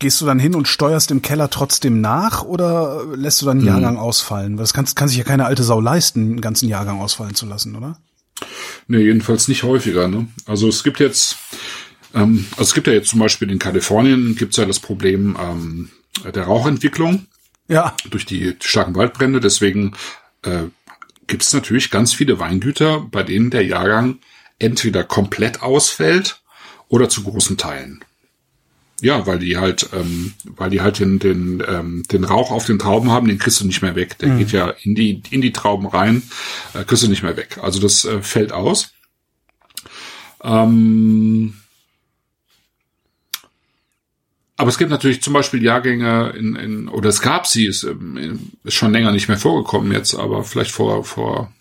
Gehst du dann hin und steuerst im Keller trotzdem nach oder lässt du dann einen hm. Jahrgang ausfallen? Weil das kann, kann sich ja keine alte Sau leisten, einen ganzen Jahrgang ausfallen zu lassen, oder? Nee, jedenfalls nicht häufiger. Ne? Also es gibt jetzt, ähm, also es gibt ja jetzt zum Beispiel in Kalifornien gibt's ja das Problem ähm, der Rauchentwicklung. Ja. Durch die starken Waldbrände. Deswegen äh, gibt es natürlich ganz viele Weingüter, bei denen der Jahrgang entweder komplett ausfällt oder zu großen Teilen. Ja, weil die halt, ähm, weil die halt den, den, ähm, den Rauch auf den Trauben haben, den kriegst du nicht mehr weg. Der mhm. geht ja in die, in die Trauben rein, äh, kriegst du nicht mehr weg. Also das äh, fällt aus. Ähm, aber es gibt natürlich zum Beispiel Jahrgänge in, in oder es gab sie, ist, ähm, ist schon länger nicht mehr vorgekommen jetzt, aber vielleicht vor, vor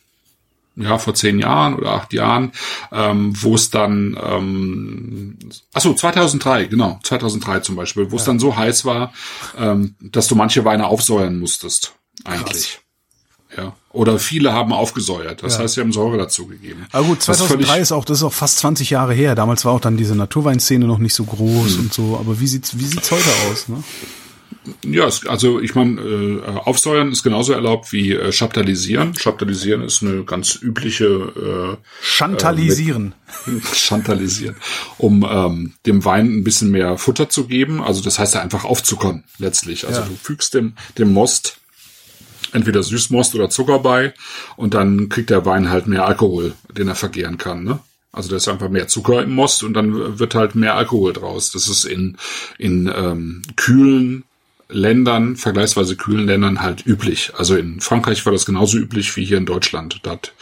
ja, vor zehn Jahren oder acht Jahren, ähm, wo es dann, ähm, achso, 2003, genau, 2003 zum Beispiel, wo es dann so heiß war, ähm, dass du manche Weine aufsäuern musstest, eigentlich. Krass. Ja. Oder viele haben aufgesäuert. Das ja. heißt, sie haben Säure dazu gegeben. Aber gut, 2003 ist auch, das ist auch fast 20 Jahre her. Damals war auch dann diese Naturweinszene noch nicht so groß hm. und so. Aber wie sieht's, wie sieht's heute aus, ne? Ja, also ich meine, äh, Aufsäuern ist genauso erlaubt wie äh, Chaptalisieren. Chaptalisieren ist eine ganz übliche äh, Chantalisieren. Äh, Chantalisieren, um ähm, dem Wein ein bisschen mehr Futter zu geben. Also das heißt ja einfach aufzukommen letztlich. Also ja. du fügst dem dem Most entweder Süßmost oder Zucker bei und dann kriegt der Wein halt mehr Alkohol, den er vergehren kann. Ne? Also da ist einfach mehr Zucker im Most und dann wird halt mehr Alkohol draus. Das ist in, in ähm, kühlen Ländern, vergleichsweise kühlen Ländern halt üblich. Also in Frankreich war das genauso üblich wie hier in Deutschland. Dort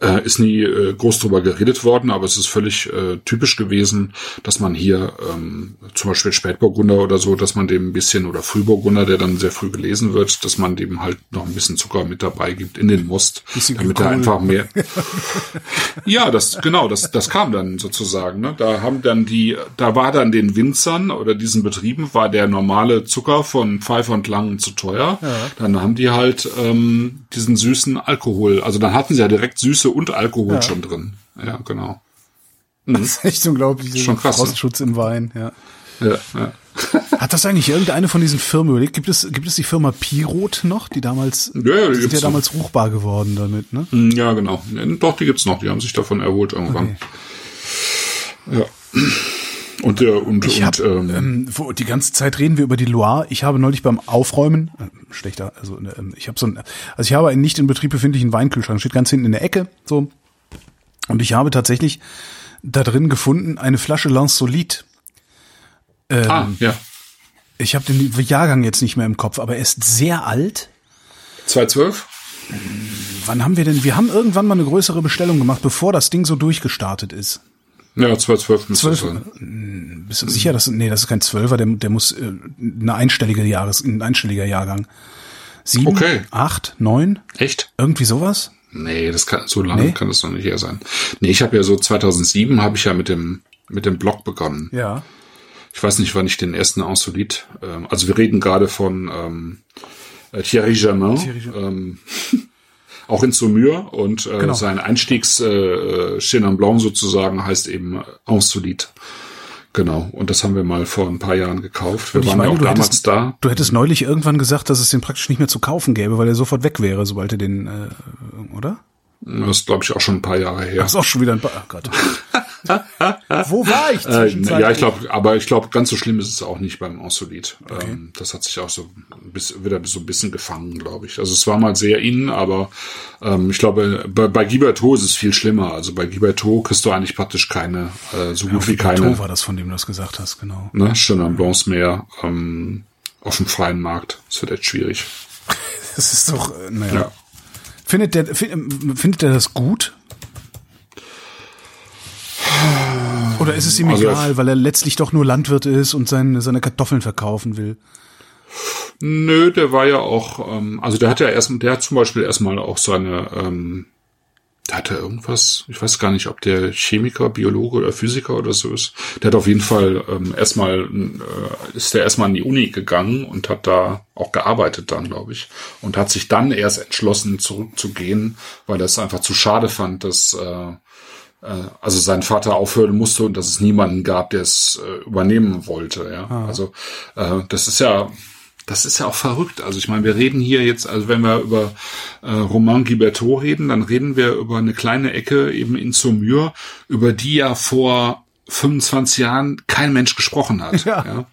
äh, ist nie äh, groß drüber geredet worden, aber es ist völlig äh, typisch gewesen, dass man hier ähm, zum Beispiel Spätburgunder oder so, dass man dem ein bisschen oder Frühburgunder, der dann sehr früh gelesen wird, dass man dem halt noch ein bisschen Zucker mit dabei gibt in den Most, damit er einfach mehr. ja, das genau, das das kam dann sozusagen. Ne? Da haben dann die, da war dann den Winzern oder diesen Betrieben war der normale Zucker von Pfeife und Langen zu teuer. Ja. Dann haben die halt ähm, diesen süßen Alkohol. Also dann hatten sie ja direkt Süße und Alkohol ja. schon drin. Ja, genau. Mhm. Das ist echt unglaublich. Schon krass. Ne? Frostschutz im Wein, ja. Ja, ja. Hat das eigentlich irgendeine von diesen Firmen überlegt? Gibt es, gibt es die Firma Pirot noch, die damals, ja, ja, die sind ja damals ruchbar geworden damit, ne? Mhm, ja, genau. Doch, die gibt's noch. Die haben sich davon erholt irgendwann. Okay. Ja. Und, äh, und, ich und hab, ähm, ähm, wo, die ganze Zeit reden wir über die Loire. Ich habe neulich beim Aufräumen, äh, schlechter, also äh, ich habe so ein, also ich habe einen nicht in Betrieb befindlichen Weinkühlschrank, steht ganz hinten in der Ecke, so. Und ich habe tatsächlich da drin gefunden eine Flasche Lance Solide. Ähm, ah, ja. Ich habe den Jahrgang jetzt nicht mehr im Kopf, aber er ist sehr alt. 2012? Wann haben wir denn? Wir haben irgendwann mal eine größere Bestellung gemacht, bevor das Ding so durchgestartet ist. Ja, 12, 12 müsste 12, sein. Hm, bist du sicher, dass, nee, das ist kein Zwölfer, der, der muss äh, eine einstellige Jahres, ein einstelliger Jahrgang. Sieben, okay. acht, neun? Echt? Irgendwie sowas? Nee, das kann, so lange nee? kann das noch nicht her sein. Nee, ich habe ja so 2007 habe ich ja mit dem, mit dem Blog begonnen. Ja. Ich weiß nicht, wann ich den ersten Insolite, ähm, also wir reden gerade von ähm, Thierry Germain. Thierry Germain. Ähm, auch in Saumur und äh, genau. sein Einstiegs äh, Chenin Blanc sozusagen heißt eben Insolite. Genau, und das haben wir mal vor ein paar Jahren gekauft. Wir waren meine, auch damals hättest, da. Du hättest neulich irgendwann gesagt, dass es den praktisch nicht mehr zu kaufen gäbe, weil er sofort weg wäre, sobald er den, äh, oder? Das ist, glaube ich, auch schon ein paar Jahre her. Das ist auch schon wieder ein paar, oh Gott. Wo war ich? Äh, ja, ich glaube, aber ich glaube, ganz so schlimm ist es auch nicht beim Ensolit. Okay. Ähm, das hat sich auch so bis, wieder so ein bisschen gefangen, glaube ich. Also es war mal sehr innen, aber ähm, ich glaube, bei, bei Giberto ist es viel schlimmer. Also bei Giberto kriegst du eigentlich praktisch keine, äh, so gut ja, wie keine. Giberto war das, von dem du das gesagt hast, genau. Ne, Chenin Blancs mehr ähm, auf dem freien Markt. Das wird echt schwierig. das ist doch, äh, naja. Ja. Findet der, findet der das gut? Oder ist es ihm also egal, weil er letztlich doch nur Landwirt ist und seine, seine Kartoffeln verkaufen will? Nö, der war ja auch, ähm, also der hat ja erst, der hat zum Beispiel erstmal auch seine, ähm, der hatte irgendwas, ich weiß gar nicht, ob der Chemiker, Biologe oder Physiker oder so ist. Der hat auf jeden Fall ähm, erstmal, äh, ist der erstmal an die Uni gegangen und hat da auch gearbeitet dann, glaube ich. Und hat sich dann erst entschlossen, zurückzugehen, weil er es einfach zu schade fand, dass äh, äh, also sein Vater aufhören musste und dass es niemanden gab, der es äh, übernehmen wollte. Ja, ah. also äh, das ist ja das ist ja auch verrückt. Also ich meine, wir reden hier jetzt, also wenn wir über äh, Romain Guibertot reden, dann reden wir über eine kleine Ecke eben in Saumur, über die ja vor 25 Jahren kein Mensch gesprochen hat. Ja. ja.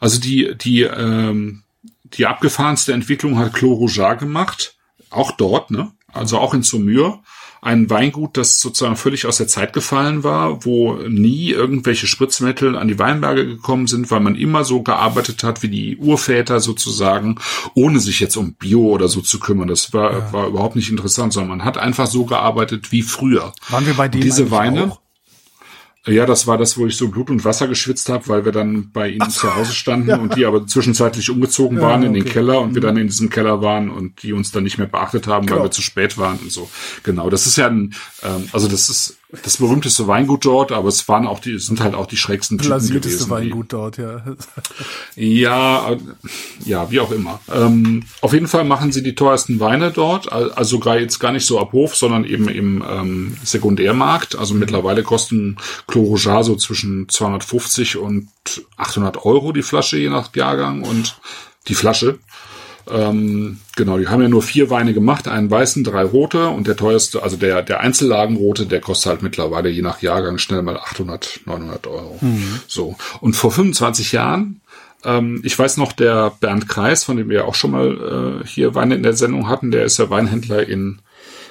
Also die die ähm, die abgefahrenste Entwicklung hat Clos Rougeat gemacht, auch dort, ne? Also auch in Saumur ein Weingut, das sozusagen völlig aus der Zeit gefallen war, wo nie irgendwelche Spritzmittel an die Weinberge gekommen sind, weil man immer so gearbeitet hat wie die Urväter sozusagen, ohne sich jetzt um Bio oder so zu kümmern. Das war, ja. war überhaupt nicht interessant, sondern man hat einfach so gearbeitet wie früher. Waren wir bei dem diese Weine? Auch? Ja, das war das, wo ich so Blut und Wasser geschwitzt habe, weil wir dann bei ihnen Ach, zu Hause standen ja. und die aber zwischenzeitlich umgezogen ja, waren in okay. den Keller und mhm. wir dann in diesem Keller waren und die uns dann nicht mehr beachtet haben, genau. weil wir zu spät waren und so. Genau, das ist ja ein, ähm, also das ist das berühmteste Weingut dort, aber es waren auch die, sind halt auch die schrägsten Typen gewesen. Weingut dort, ja. ja, äh, ja, wie auch immer. Ähm, auf jeden Fall machen sie die teuersten Weine dort, also sogar jetzt gar nicht so ab Hof, sondern eben im ähm, Sekundärmarkt. Also mittlerweile kosten Clos so zwischen 250 und 800 Euro die Flasche, je nach Jahrgang und die Flasche. Ähm, genau, die haben ja nur vier Weine gemacht, einen weißen, drei rote und der teuerste, also der, der Einzellagenrote, der kostet halt mittlerweile je nach Jahrgang schnell mal 800, 900 Euro. Mhm. So. Und vor 25 Jahren, ähm, ich weiß noch, der Bernd Kreis, von dem wir auch schon mal äh, hier Weine in der Sendung hatten, der ist ja Weinhändler in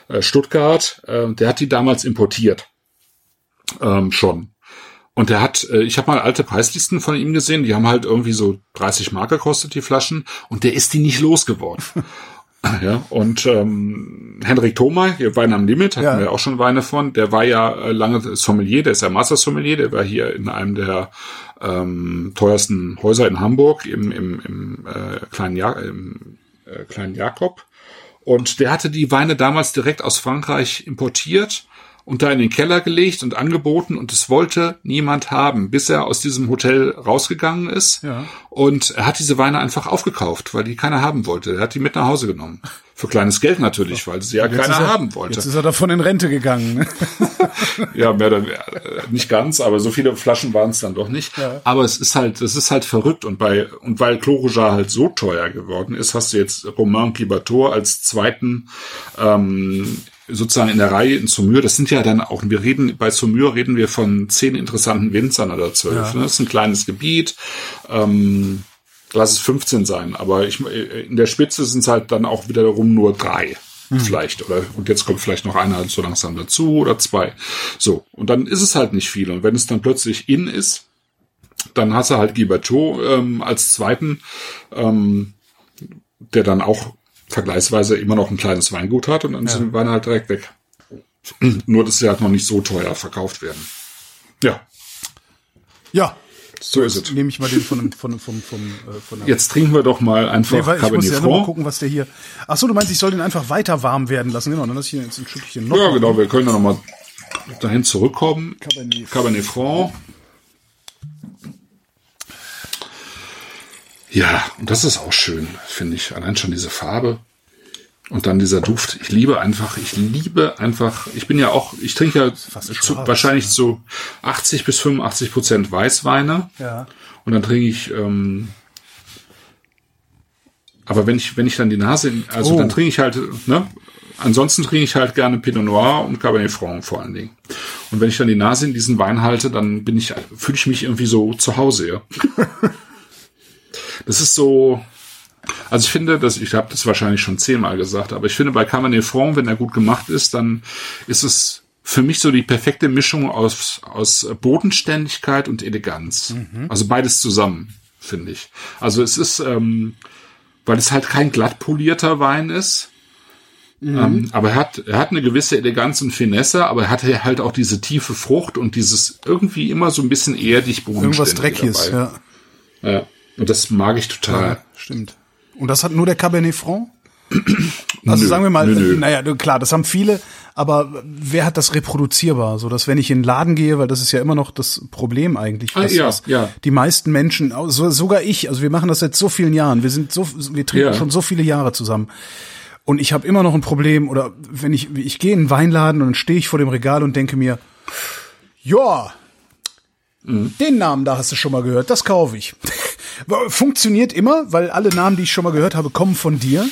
äh, Stuttgart, äh, der hat die damals importiert. Ähm, schon. Und der hat, äh, ich habe mal alte Preislisten von ihm gesehen, die haben halt irgendwie so 30 Mark gekostet, die Flaschen, und der ist die nicht losgeworden. ja, und ähm, Henrik Thoma, hier Wein am Limit, hatten ja. wir auch schon Weine von, der war ja äh, lange Sommelier, der ist ja Master Sommelier, der war hier in einem der ähm, teuersten Häuser in Hamburg im, im, im, äh, kleinen, ja im äh, kleinen Jakob. Und der hatte die Weine damals direkt aus Frankreich importiert und da in den Keller gelegt und angeboten und es wollte niemand haben, bis er aus diesem Hotel rausgegangen ist. Ja. Und er hat diese Weine einfach aufgekauft, weil die keiner haben wollte. Er hat die mit nach Hause genommen. Für kleines Geld natürlich, weil sie ja jetzt keiner er, haben wollte. Jetzt ist er davon in Rente gegangen. Ja, mehr oder nicht ganz, aber so viele Flaschen waren es dann doch nicht. Ja. Aber es ist halt, es ist halt verrückt und bei und weil Clos halt so teuer geworden ist, hast du jetzt Romain Quibator als zweiten ähm, sozusagen in der Reihe in Saumur, das sind ja dann auch, wir reden, bei Saumur reden wir von zehn interessanten Winzern oder zwölf. Ja. Ne? Das ist ein kleines Gebiet. Ähm, lass es 15 sein, aber ich, in der Spitze sind es halt dann auch wiederum nur drei. Mhm. Vielleicht, oder, und jetzt kommt vielleicht noch einer so langsam dazu oder zwei. So. Und dann ist es halt nicht viel. Und wenn es dann plötzlich in ist, dann hast du halt Giberto ähm, als zweiten, ähm, der dann auch vergleichsweise immer noch ein kleines Weingut hat und dann ja. sind Weine halt direkt weg. Nur, dass sie halt noch nicht so teuer verkauft werden. Ja. Ja. So ist es. Nehme ich mal den von, von, von, von, äh, von Jetzt trinken wir doch mal einfach nee, weil Ich muss ja nur mal gucken, was der hier. Ach so, du meinst, ich soll den einfach weiter warm werden lassen. Genau, dann lass ich hier jetzt ein Stückchen noch. Ja, genau, wir können ja noch mal dahin zurückkommen. Cabernet, Cabernet Franc. Ja, und das ist auch schön, finde ich. Allein schon diese Farbe. Und dann dieser Duft. Ich liebe einfach, ich liebe einfach, ich bin ja auch, ich trinke ja zu, wahrscheinlich so 80 bis 85 Prozent Weißweine. Ja. Und dann trinke ich, ähm, aber wenn ich, wenn ich dann die Nase, also oh. dann trinke ich halt, ne? Ansonsten trinke ich halt gerne Pinot Noir und Cabernet Franc vor allen Dingen. Und wenn ich dann die Nase in diesen Wein halte, dann bin ich, fühle ich mich irgendwie so zu Hause, ja. Das ist so, also ich finde, dass ich habe das wahrscheinlich schon zehnmal gesagt, aber ich finde bei Cabernet Franc, wenn er gut gemacht ist, dann ist es für mich so die perfekte Mischung aus aus Bodenständigkeit und Eleganz. Mhm. Also beides zusammen, finde ich. Also es ist, ähm, weil es halt kein glatt polierter Wein ist. Mhm. Ähm, aber er hat, er hat eine gewisse Eleganz und Finesse, aber er hat halt auch diese tiefe Frucht und dieses irgendwie immer so ein bisschen erdig bodenständig. Irgendwas Dreckiges, ja. Ja. Und das mag ich total. Ja, stimmt. Und das hat nur der Cabernet Franc? Also nö, sagen wir mal, nö, nö. naja, klar, das haben viele, aber wer hat das reproduzierbar, so dass wenn ich in den Laden gehe, weil das ist ja immer noch das Problem eigentlich, ah, ja, ja. die meisten Menschen, so, sogar ich, also wir machen das seit so vielen Jahren, wir sind so, wir trinken ja. schon so viele Jahre zusammen. Und ich habe immer noch ein Problem, oder wenn ich, ich gehe in einen Weinladen und dann stehe ich vor dem Regal und denke mir, ja, mhm. den Namen da hast du schon mal gehört, das kaufe ich. Funktioniert immer, weil alle Namen, die ich schon mal gehört habe, kommen von dir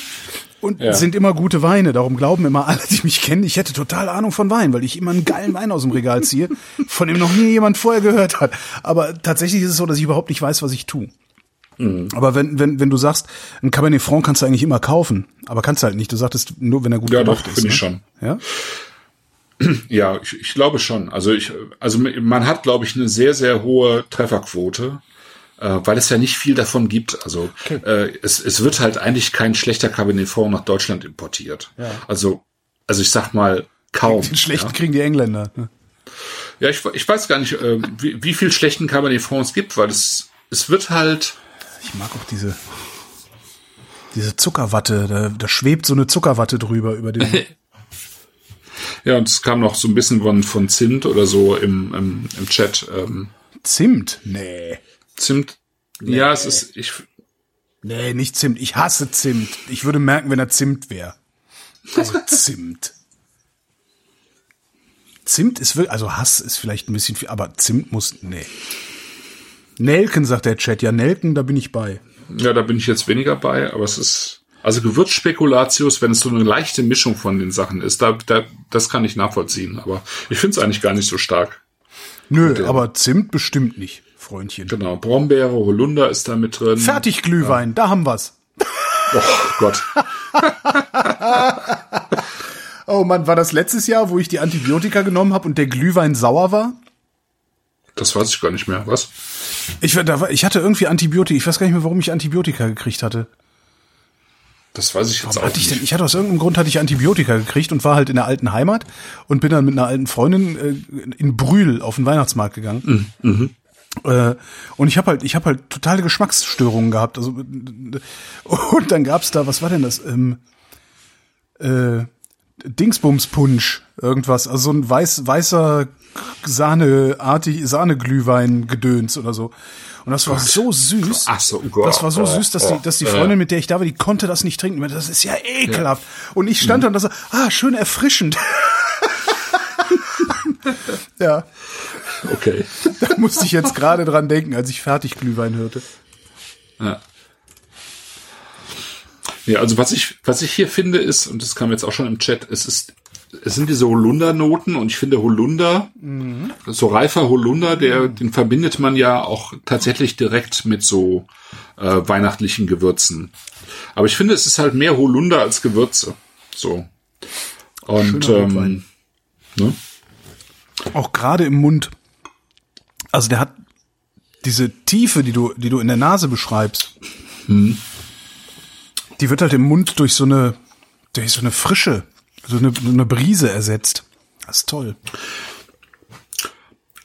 und ja. sind immer gute Weine. Darum glauben immer alle, die mich kennen, ich hätte total Ahnung von Wein, weil ich immer einen geilen Wein aus dem Regal ziehe, von dem noch nie jemand vorher gehört hat. Aber tatsächlich ist es so, dass ich überhaupt nicht weiß, was ich tue. Mhm. Aber wenn, wenn, wenn du sagst, ein Cabernet Franc kannst du eigentlich immer kaufen, aber kannst du halt nicht. Du sagtest nur, wenn er gut ja, gemacht doch, ist. Ja, doch, finde ich schon. Ja? Ja, ich, ich glaube schon. Also ich, also man hat, glaube ich, eine sehr, sehr hohe Trefferquote, äh, weil es ja nicht viel davon gibt. Also okay. äh, es, es wird halt eigentlich kein schlechter Cabernet Franc nach Deutschland importiert. Ja. Also, also ich sag mal kaum. Den schlechten ja. kriegen die Engländer. Ne? Ja, ich, ich weiß gar nicht, äh, wie, wie viel schlechten Cabernet Franc es gibt, weil es, es wird halt. Ich mag auch diese, diese Zuckerwatte, da, da schwebt so eine Zuckerwatte drüber über den. ja, und es kam noch so ein bisschen von, von Zimt oder so im, im, im Chat. Ähm. Zimt? Nee. Zimt. Nee. Ja, es ist, ich. Nee, nicht Zimt. Ich hasse Zimt. Ich würde merken, wenn er Zimt wäre. Also Zimt. Zimt ist wirklich, also Hass ist vielleicht ein bisschen viel, aber Zimt muss, nee. Nelken, sagt der Chat. Ja, Nelken, da bin ich bei. Ja, da bin ich jetzt weniger bei, aber es ist, also Gewürzspekulatius, wenn es so eine leichte Mischung von den Sachen ist, da, da das kann ich nachvollziehen, aber ich finde es eigentlich gar nicht so stark. Nö, aber Zimt bestimmt nicht, Freundchen. Genau, Brombeere, Holunder ist da mit drin. Fertigglühwein, ja. da haben wir's. Oh Gott. oh Mann, war das letztes Jahr, wo ich die Antibiotika genommen habe und der Glühwein sauer war? Das weiß ich gar nicht mehr. Was? Ich, ich hatte irgendwie Antibiotika. Ich weiß gar nicht mehr, warum ich Antibiotika gekriegt hatte. Das weiß ich jetzt Warum auch ich nicht. Ich hatte aus irgendeinem Grund hatte ich Antibiotika gekriegt und war halt in der alten Heimat und bin dann mit einer alten Freundin äh, in Brühl auf den Weihnachtsmarkt gegangen. Mhm. Äh, und ich habe halt, ich habe halt totale Geschmacksstörungen gehabt. Also und dann gab's da, was war denn das? Ähm, äh, Dingsbumspunsch, irgendwas, also so ein weiß, weißer Sahneartig, Sahneglühwein gedöns oder so. Und das war so süß. Ach so, Gott. Das war so süß, dass die, dass die Freundin, mit der ich da war, die konnte das nicht trinken. Das ist ja ekelhaft. Und ich stand mhm. da und so, ah, schön erfrischend. ja. Okay. Da musste ich jetzt gerade dran denken, als ich fertig Glühwein hörte. Ja. Ja, also was ich, was ich hier finde ist, und das kam jetzt auch schon im Chat, es ist, es sind diese Holunder-Noten und ich finde Holunder, mhm. so reifer Holunder, der, den verbindet man ja auch tatsächlich direkt mit so äh, weihnachtlichen Gewürzen. Aber ich finde, es ist halt mehr Holunder als Gewürze. So. Und ähm, ne? auch gerade im Mund. Also der hat diese Tiefe, die du, die du in der Nase beschreibst. Hm die wird halt im Mund durch so eine, durch so eine Frische, so eine, eine Brise ersetzt. Das ist toll.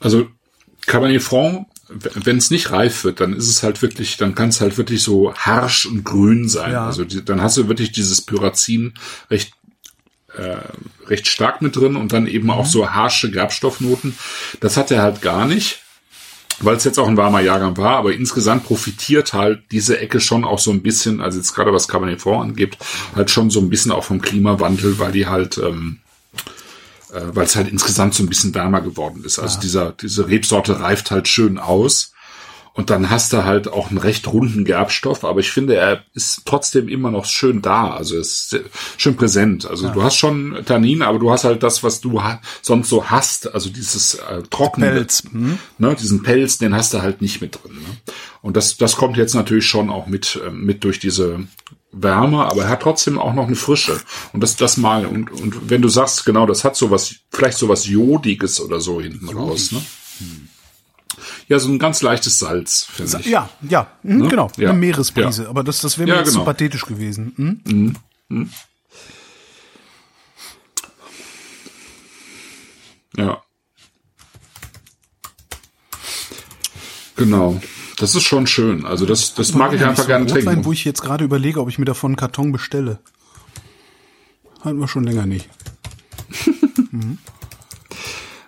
Also Cabernet Franc, wenn es nicht reif wird, dann ist es halt wirklich, dann kann es halt wirklich so harsch und grün sein. Ja. Also die, dann hast du wirklich dieses Pyrazin recht äh, recht stark mit drin und dann eben mhm. auch so harsche Gerbstoffnoten. Das hat er halt gar nicht weil es jetzt auch ein warmer Jahrgang war, aber insgesamt profitiert halt diese Ecke schon auch so ein bisschen, also jetzt gerade was Cabernet Franc angibt, halt schon so ein bisschen auch vom Klimawandel, weil die halt, ähm, äh, weil es halt insgesamt so ein bisschen wärmer geworden ist. Also ja. dieser, diese Rebsorte reift halt schön aus. Und dann hast du halt auch einen recht runden Gerbstoff, aber ich finde, er ist trotzdem immer noch schön da. Also ist schön präsent. Also ja. du hast schon Tannin, aber du hast halt das, was du sonst so hast. Also dieses äh, trockene, Pelz. Hm? Ne, diesen Pelz, den hast du halt nicht mit drin. Ne? Und das, das kommt jetzt natürlich schon auch mit, äh, mit durch diese Wärme, aber er hat trotzdem auch noch eine Frische. Und das, das mal. Und, und wenn du sagst, genau, das hat sowas, vielleicht sowas Jodiges oder so hinten Jodig. raus, ne? Hm. Ja, so ein ganz leichtes Salz, finde ich. Ja, ja, mhm, ne? genau. Ja. Eine Meeresbrise. Ja. Aber das, das wäre mir ja, genau. zu pathetisch gewesen. Mhm? Mhm. mhm. Ja. Genau. Das ist schon schön. Also das, das mag ich einfach so gerne Rotwein, trinken. wo ich jetzt gerade überlege, ob ich mir davon einen Karton bestelle. Hatten wir schon länger nicht. mhm.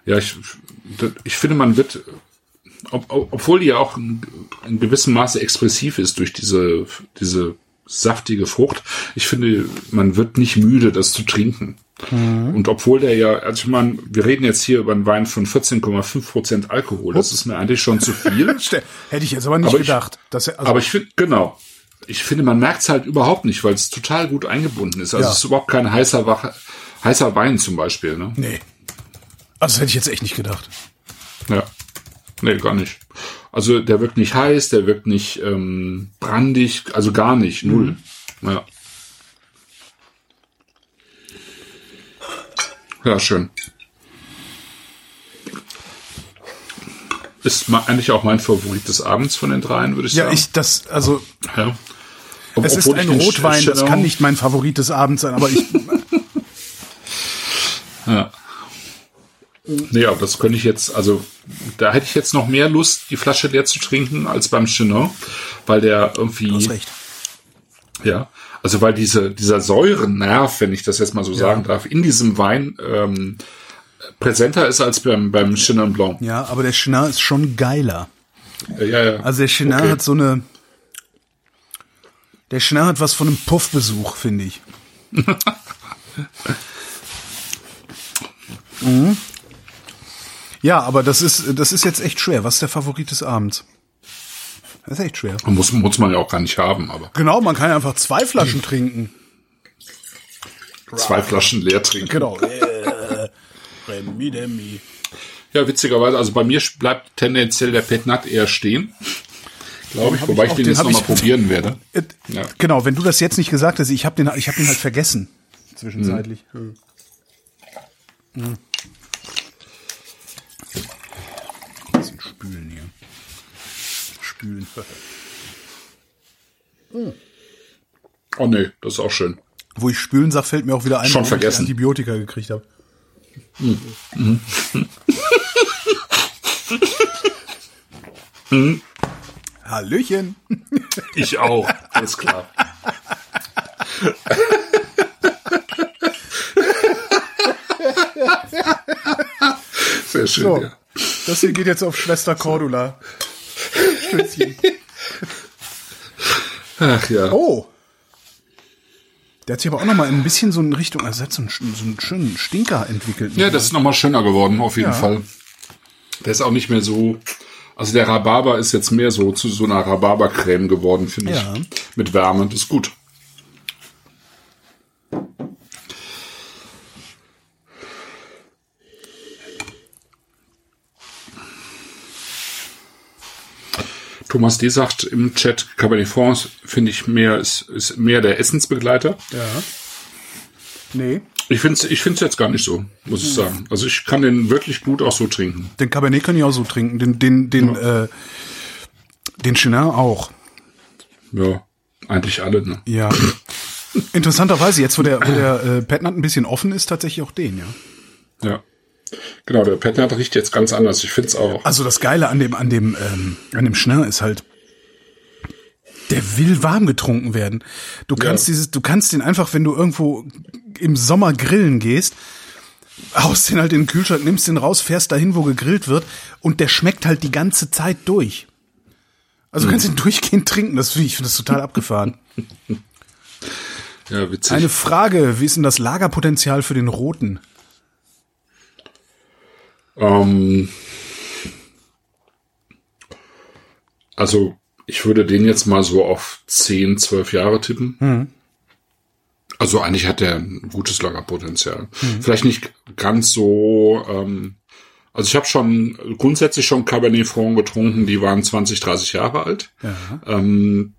Ja, ich, ich finde, man wird ob, obwohl die ja auch in, in gewissem Maße expressiv ist durch diese, diese saftige Frucht. Ich finde, man wird nicht müde, das zu trinken. Mhm. Und obwohl der ja, also ich meine, wir reden jetzt hier über einen Wein von 14,5 Prozent Alkohol. Das ist mir eigentlich schon zu viel. Hätte ich jetzt aber nicht aber gedacht. Ich, dass er, also aber ich finde, genau. Ich finde, man merkt es halt überhaupt nicht, weil es total gut eingebunden ist. Also ja. es ist überhaupt kein heißer, heißer Wein zum Beispiel. Ne? Nee. Also das hätte ich jetzt echt nicht gedacht. Ja. Nee, gar nicht. Also der wirkt nicht heiß, der wirkt nicht ähm, brandig, also gar nicht, null. Mhm. Ja. Ja, schön. Ist eigentlich auch mein Favorit des Abends von den dreien, würde ich ja, sagen. Ja, ich, das, also. Ja. Ob, es ist ein Rotwein, das kann nicht mein Favorit des Abends sein, aber ich. ja. Nee, aber das könnte ich jetzt, also da hätte ich jetzt noch mehr Lust, die Flasche leer zu trinken als beim Chenin, weil der irgendwie. Du hast recht. Ja, also weil diese, dieser Säurennerv, wenn ich das jetzt mal so ja. sagen darf, in diesem Wein ähm, präsenter ist als beim, beim Chenin Blanc. Ja, aber der Chenin ist schon geiler. Ja, ja. Also der Chenin okay. hat so eine. Der Chenin hat was von einem Puffbesuch, finde ich. mhm. Ja, aber das ist, das ist jetzt echt schwer. Was ist der Favorit des Abends? Das ist echt schwer. Muss, muss man ja auch gar nicht haben, aber. Genau, man kann ja einfach zwei Flaschen trinken. Zwei Flaschen leer trinken. Genau. Remi demi. Ja, witzigerweise, also bei mir bleibt tendenziell der Petnat eher stehen. Glaube ich, wobei ich, den, den jetzt nochmal probieren werde. Äh, ja. Genau, wenn du das jetzt nicht gesagt hast, ich habe den, ich hab den halt vergessen. Zwischenzeitlich. Hm. Hm. bisschen spülen hier. Spülen. hm. Oh nee, das ist auch schön. Wo ich spülen sag, fällt mir auch wieder ein, Schon vergessen. ich Antibiotika gekriegt habe. Hm. Hm. Hallöchen. Ich auch, alles klar. Sehr schön, so, ja. Das hier geht jetzt auf Schwester Cordula. Stützchen. Ach ja. Oh. Der hat sich aber auch noch mal ein bisschen so in Richtung, also hat so einen, so einen schönen Stinker entwickelt. Ja, das ist noch mal schöner geworden, auf jeden ja. Fall. Der ist auch nicht mehr so, also der Rhabarber ist jetzt mehr so zu so einer Rhabarbercreme geworden, finde ja. ich. Mit Wärme, das ist gut. Thomas D. sagt im Chat, Cabernet Franc finde ich mehr, ist, ist mehr der Essensbegleiter. Ja. Nee. Ich finde es ich find's jetzt gar nicht so, muss ich sagen. Also ich kann den wirklich gut auch so trinken. Den Cabernet kann ich auch so trinken. Den, den, den, ja. äh, den Chenin auch. Ja, eigentlich alle, ne? Ja. Interessanterweise, jetzt wo der, wo der äh, Petnat ein bisschen offen ist, tatsächlich auch den, ja. Ja. Genau, der Petnat riecht jetzt ganz anders. Ich finde es auch. Also das Geile an dem, an dem, ähm, an dem Schnell ist halt, der will warm getrunken werden. Du kannst ja. dieses, du kannst den einfach, wenn du irgendwo im Sommer grillen gehst, haust den halt in den Kühlschrank, nimmst den raus, fährst dahin, wo gegrillt wird und der schmeckt halt die ganze Zeit durch. Also du kannst ihn durchgehend trinken, das finde ich, finde das total abgefahren. Ja, witzig. Eine Frage, wie ist denn das Lagerpotenzial für den roten? Ähm, also ich würde den jetzt mal so auf 10, 12 Jahre tippen. Mhm. Also eigentlich hat er ein gutes Lagerpotenzial. Mhm. Vielleicht nicht ganz so. Ähm, also ich habe schon grundsätzlich schon Cabernet Franc getrunken, die waren 20, 30 Jahre alt. Ja. Ähm,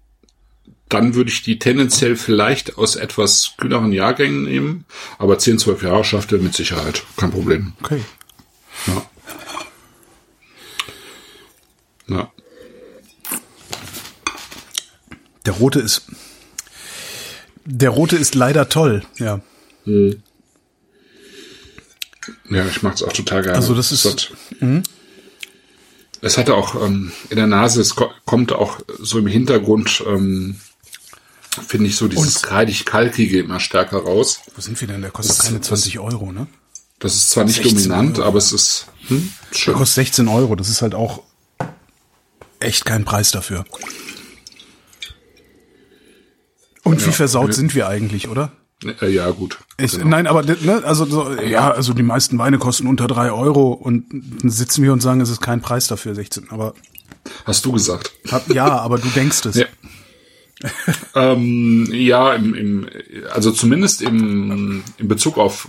dann würde ich die tendenziell vielleicht aus etwas kühleren Jahrgängen nehmen, aber 10, 12 Jahre schafft er mit Sicherheit. Kein Problem. Okay. Ja. Ja. Der rote ist. Der rote ist leider toll, ja. Hm. Ja, ich mag es auch total gerne. Also das ist. Es hat, mhm. es hatte auch ähm, in der Nase, es kommt auch so im Hintergrund, ähm, finde ich so dieses kreidig-kalkige immer stärker raus. Wo sind wir denn? Der kostet das, keine 20 Euro, ne? Das ist zwar nicht dominant, Euro. aber es ist hm, schön. Der kostet 16 Euro. Das ist halt auch echt kein Preis dafür. Und ja, wie versaut ja. sind wir eigentlich, oder? Äh, ja, gut. Ich, genau. Nein, aber ne, also so, ja, also die meisten Weine kosten unter drei Euro und dann sitzen wir und sagen, es ist kein Preis dafür, 16. Aber hast du gesagt? Hab, ja, aber du denkst es. Ja. ähm, ja, im, im, also zumindest im, in Bezug auf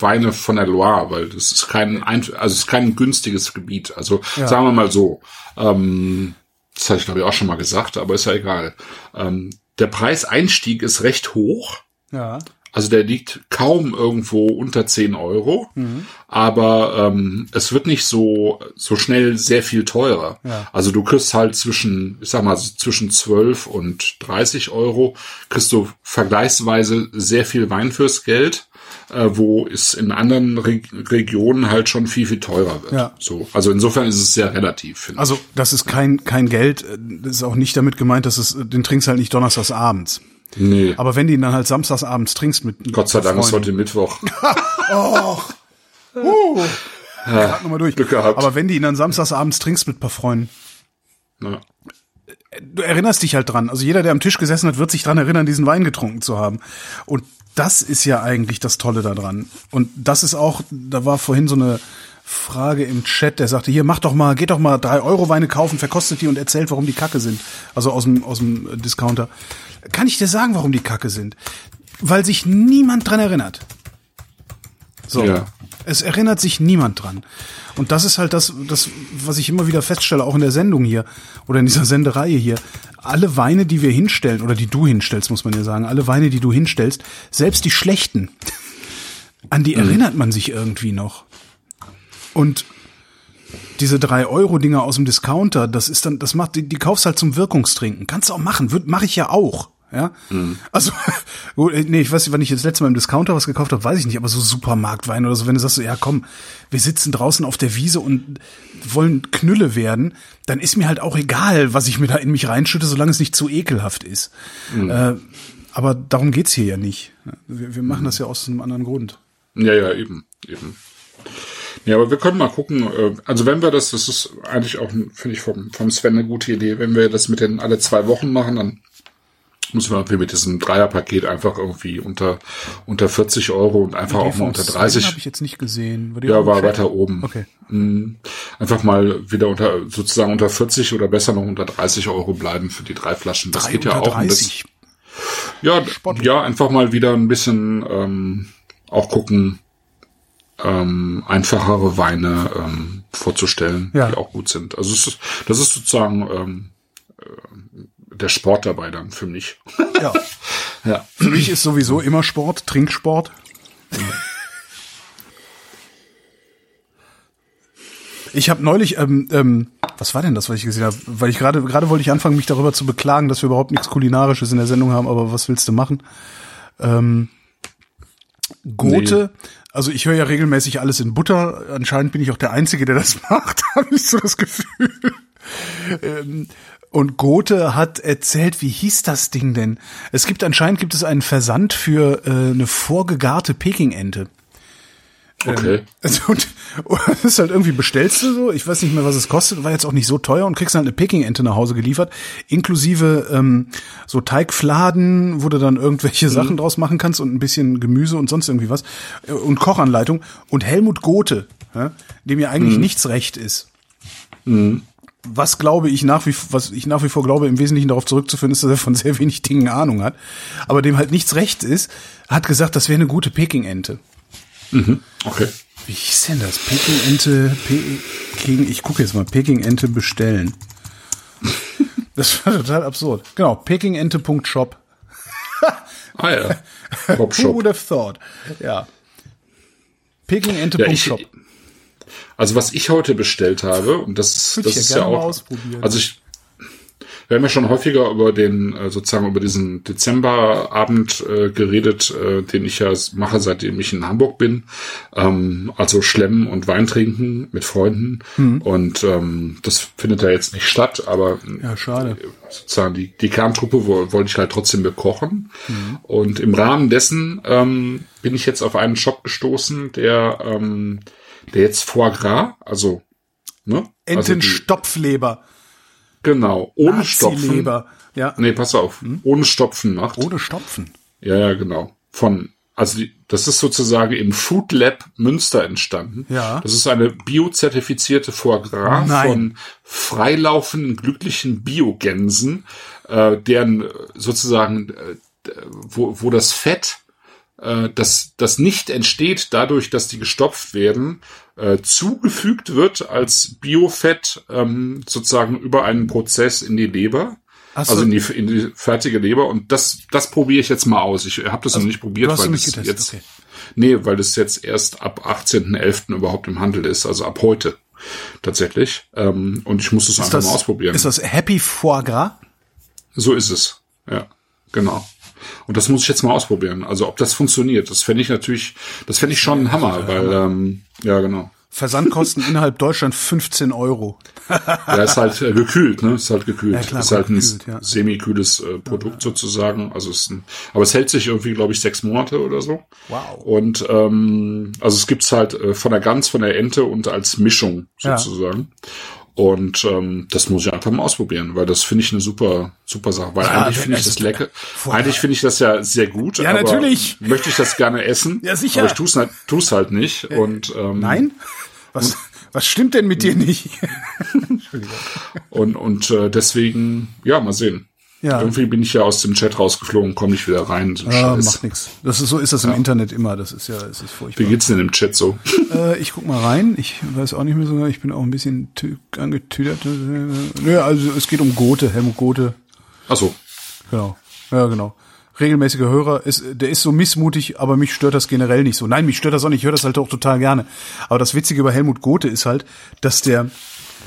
Weine von der Loire, weil das ist kein, also es ist kein günstiges Gebiet. Also ja. sagen wir mal so, ähm, das hatte ich glaube ich auch schon mal gesagt, aber ist ja egal. Ähm, der Preiseinstieg ist recht hoch. Ja. Also der liegt kaum irgendwo unter 10 Euro, mhm. aber ähm, es wird nicht so so schnell sehr viel teurer. Ja. Also du kriegst halt zwischen, ich sag mal, zwischen 12 und 30 Euro kriegst du vergleichsweise sehr viel Wein fürs Geld äh, wo es in anderen Re Regionen halt schon viel, viel teurer wird. Ja. So. Also insofern ist es sehr relativ. Also das ist kein, kein Geld, das ist auch nicht damit gemeint, dass es, den trinkst halt nicht donnerstags abends. Nee. Aber wenn du ihn dann halt samstags abends trinkst mit Gott sei Dank ist heute Mittwoch. oh. Uh. Ja, noch mal durch. Glück gehabt. Aber wenn du ihn dann samstags abends trinkst mit ein paar Freunden. Ja. Du erinnerst dich halt dran. Also jeder, der am Tisch gesessen hat, wird sich dran erinnern, diesen Wein getrunken zu haben. Und das ist ja eigentlich das Tolle daran. Und das ist auch, da war vorhin so eine Frage im Chat, der sagte, hier, mach doch mal, geht doch mal drei Euro Weine kaufen, verkostet die und erzählt, warum die Kacke sind. Also aus dem, aus dem Discounter. Kann ich dir sagen, warum die Kacke sind? Weil sich niemand dran erinnert. So. Ja. Es erinnert sich niemand dran. Und das ist halt das, das, was ich immer wieder feststelle, auch in der Sendung hier oder in dieser Sendereihe hier. Alle Weine, die wir hinstellen, oder die du hinstellst, muss man ja sagen, alle Weine, die du hinstellst, selbst die schlechten, an die mhm. erinnert man sich irgendwie noch. Und diese drei Euro Dinger aus dem Discounter, das ist dann, das macht, die, die kaufst halt zum Wirkungstrinken. Kannst du auch machen, mache ich ja auch. Ja, mhm. also äh, nee, ich weiß nicht, wann ich jetzt letztes Mal im Discounter was gekauft habe, weiß ich nicht, aber so Supermarktwein oder so, wenn du sagst, ja komm, wir sitzen draußen auf der Wiese und wollen Knülle werden, dann ist mir halt auch egal, was ich mir da in mich reinschütte, solange es nicht zu ekelhaft ist. Mhm. Äh, aber darum geht's hier ja nicht. Wir, wir machen mhm. das ja aus einem anderen Grund. Ja, ja, eben, eben. Ja, aber wir können mal gucken. Äh, also wenn wir das, das ist eigentlich auch, finde ich vom, vom Sven eine gute Idee, wenn wir das mit den alle zwei Wochen machen, dann müssen wir irgendwie mit diesem Dreierpaket einfach irgendwie unter unter 40 Euro und einfach auch mal unter 30. habe ich jetzt nicht gesehen. War ja, war weiter oben. Okay. Mhm. Einfach mal wieder unter sozusagen unter 40 oder besser noch unter 30 Euro bleiben für die drei Flaschen. Das geht ja auch. 30. ja, ja, einfach mal wieder ein bisschen ähm, auch gucken, ähm, einfachere Weine ähm, vorzustellen, ja. die auch gut sind. Also das ist sozusagen ähm, äh, der Sport dabei dann für mich. Ja. ja. Für mich ist sowieso immer Sport, Trinksport. Ich habe neulich, ähm, ähm, was war denn das, was ich gesehen habe? Weil ich gerade gerade wollte ich anfangen, mich darüber zu beklagen, dass wir überhaupt nichts Kulinarisches in der Sendung haben, aber was willst du machen? Ähm, Gote, nee. also ich höre ja regelmäßig alles in Butter. Anscheinend bin ich auch der Einzige, der das macht, habe ich so das Gefühl. ähm, und Gothe hat erzählt, wie hieß das Ding denn? Es gibt anscheinend gibt es einen Versand für äh, eine vorgegarte Pekingente. Okay. Ähm, also, und, und das ist halt irgendwie bestellst du so, ich weiß nicht mehr, was es kostet, war jetzt auch nicht so teuer und kriegst halt eine Peking-Ente nach Hause geliefert, inklusive ähm, so Teigfladen, wo du dann irgendwelche mhm. Sachen draus machen kannst und ein bisschen Gemüse und sonst irgendwie was äh, und Kochanleitung und Helmut Gothe, ja, dem ja eigentlich mhm. nichts recht ist. Mhm was glaube ich nach wie was ich nach wie vor glaube im Wesentlichen darauf zurückzuführen ist, dass er von sehr wenig Dingen Ahnung hat, aber dem halt nichts recht ist, hat gesagt, das wäre eine gute Peking-Ente. Mhm. Okay. Wie hieß denn das? Peking-Ente, Peking, ich gucke jetzt mal, Peking-Ente bestellen. das war total absurd. Genau, pekingente.shop. ah ja. Who would have thought? Ja. Pekingente.shop. Ja, also was ich heute bestellt habe, und das, das ist ja auch, also ich, wir haben ja schon häufiger über den, äh, sozusagen über diesen Dezemberabend äh, geredet, äh, den ich ja mache, seitdem ich in Hamburg bin. Ähm, also Schlemmen und Wein trinken mit Freunden. Mhm. Und ähm, das findet ja jetzt nicht statt, aber ja, schade. sozusagen die, die Kerntruppe wollte ich halt trotzdem bekochen. Mhm. Und im Rahmen dessen ähm, bin ich jetzt auf einen Shop gestoßen, der ähm, der jetzt Foie Gras, also ne? Entenstopfleber. Also genau, ohne Stopfen. Ja. Nee, pass auf, hm? ohne Stopfen macht. Ohne Stopfen. Ja, ja, genau. Von also die, das ist sozusagen im Food Lab Münster entstanden. Ja. Das ist eine biozertifizierte Foie Gras Nein. von freilaufenden glücklichen Biogänsen, äh, deren sozusagen äh, wo, wo das Fett äh, das, das nicht entsteht dadurch, dass die gestopft werden, äh, zugefügt wird als Biofett ähm, sozusagen über einen Prozess in die Leber. So. Also in die, in die fertige Leber und das, das probiere ich jetzt mal aus. Ich habe das also, noch nicht probiert, weil das getestet, jetzt, okay. nee, weil das jetzt erst ab 18.11. überhaupt im Handel ist, also ab heute tatsächlich. Ähm, und ich muss das ist einfach das, mal ausprobieren. Ist das Happy Foie Gras? So ist es, ja, genau. Und das muss ich jetzt mal ausprobieren. Also ob das funktioniert, das fände ich natürlich, das fände ich schon ein Hammer, weil ähm, ja genau. Versandkosten innerhalb Deutschland 15 Euro. ja, ist halt äh, gekühlt, ne? Ist halt gekühlt. Ja, klar, ist halt gekühlt, ein ja. semi-kühles äh, Produkt sozusagen. Also es ist ein, aber es hält sich irgendwie, glaube ich, sechs Monate oder so. Wow. Und ähm, also es gibt's halt äh, von der Gans, von der Ente und als Mischung sozusagen. Ja. Und ähm, das muss ich einfach mal ausprobieren, weil das finde ich eine super, super Sache. Weil ja, eigentlich finde ich das lecker. Eigentlich finde ich das ja sehr gut. Ja, natürlich. Möchte ich das gerne essen. Ja, sicher. Aber ich tu's, tu's halt nicht. Äh, und ähm, nein. Was, was stimmt denn mit dir nicht? Entschuldigung. Und, und äh, deswegen, ja, mal sehen. Ja. Irgendwie bin ich ja aus dem Chat rausgeflogen, komme nicht wieder rein. So ah, macht nichts. Das ist so ist das im Internet immer. Das ist ja, es ist furchtbar. Wie geht's denn im Chat so? Äh, ich guck mal rein. Ich weiß auch nicht mehr so. Ich bin auch ein bisschen angetüdert. Nö, also es geht um Gothe, Helmut Gothe. Ach so. Genau. Ja, genau regelmäßiger Hörer, ist, der ist so missmutig, aber mich stört das generell nicht so. Nein, mich stört das auch nicht, ich höre das halt auch total gerne. Aber das Witzige über Helmut Gothe ist halt, dass der,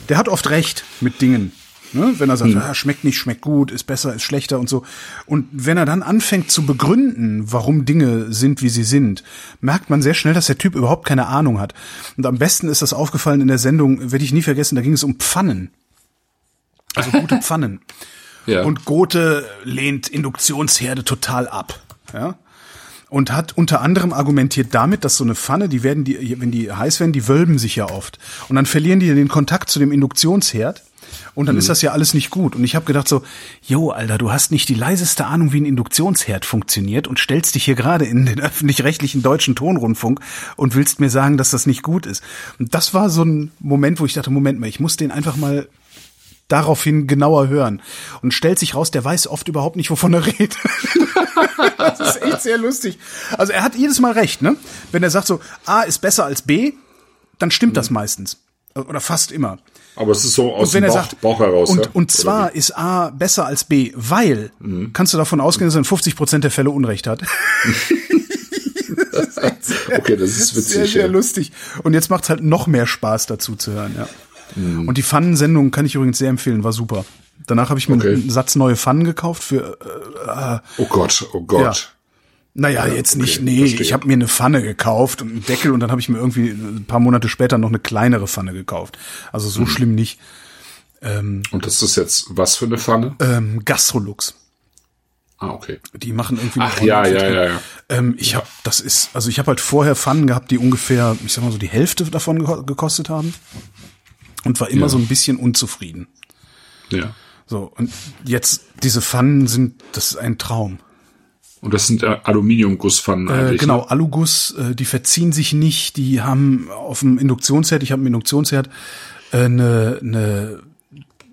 der hat oft recht mit Dingen. Ne? Wenn er sagt, hm. ah, schmeckt nicht, schmeckt gut, ist besser, ist schlechter und so. Und wenn er dann anfängt zu begründen, warum Dinge sind, wie sie sind, merkt man sehr schnell, dass der Typ überhaupt keine Ahnung hat. Und am besten ist das aufgefallen in der Sendung, werde ich nie vergessen, da ging es um Pfannen. Also gute Pfannen. Ja. Und Gothe lehnt Induktionsherde total ab. Ja. Und hat unter anderem argumentiert damit, dass so eine Pfanne, die werden, die, wenn die heiß werden, die wölben sich ja oft. Und dann verlieren die den Kontakt zu dem Induktionsherd. Und dann mhm. ist das ja alles nicht gut. Und ich habe gedacht so, jo, Alter, du hast nicht die leiseste Ahnung, wie ein Induktionsherd funktioniert und stellst dich hier gerade in den öffentlich-rechtlichen deutschen Tonrundfunk und willst mir sagen, dass das nicht gut ist. Und das war so ein Moment, wo ich dachte, Moment mal, ich muss den einfach mal daraufhin genauer hören. Und stellt sich raus, der weiß oft überhaupt nicht, wovon er redet. das ist echt sehr lustig. Also er hat jedes Mal recht, ne? Wenn er sagt so, A ist besser als B, dann stimmt mhm. das meistens. Oder fast immer. Aber es ist so aus dem Bauch, sagt, Bauch, heraus. Und, ja? und zwar ist A besser als B, weil mhm. kannst du davon ausgehen, dass er in 50 Prozent der Fälle Unrecht hat. das sehr, okay, das ist witzig. Sehr, sehr ja. lustig. Und jetzt macht's halt noch mehr Spaß dazu zu hören, ja. Mhm. Und die Pfannensendung kann ich übrigens sehr empfehlen, war super. Danach habe ich mir okay. einen Satz neue Pfannen gekauft für. Äh, oh Gott, oh Gott. Ja. Naja, ja, jetzt okay, nicht, nee, verstehe. ich habe mir eine Pfanne gekauft und einen Deckel und dann habe ich mir irgendwie ein paar Monate später noch eine kleinere Pfanne gekauft. Also so mhm. schlimm nicht. Ähm, und das ist jetzt was für eine Pfanne? Ähm, Gastrolux. Ah, okay. Die machen irgendwie. Ach ja, ja, ja, ja. Ähm, ich habe, das ist, also ich habe halt vorher Pfannen gehabt, die ungefähr, ich sag mal so die Hälfte davon gekostet haben und war immer ja. so ein bisschen unzufrieden. Ja. So, und jetzt diese Pfannen sind, das ist ein Traum. Und das sind äh, Aluminiumgusspfannen eigentlich. Äh, genau, ne? Aluguss, äh, die verziehen sich nicht, die haben auf dem Induktionsherd, ich habe einen Induktionsherd, äh, eine, eine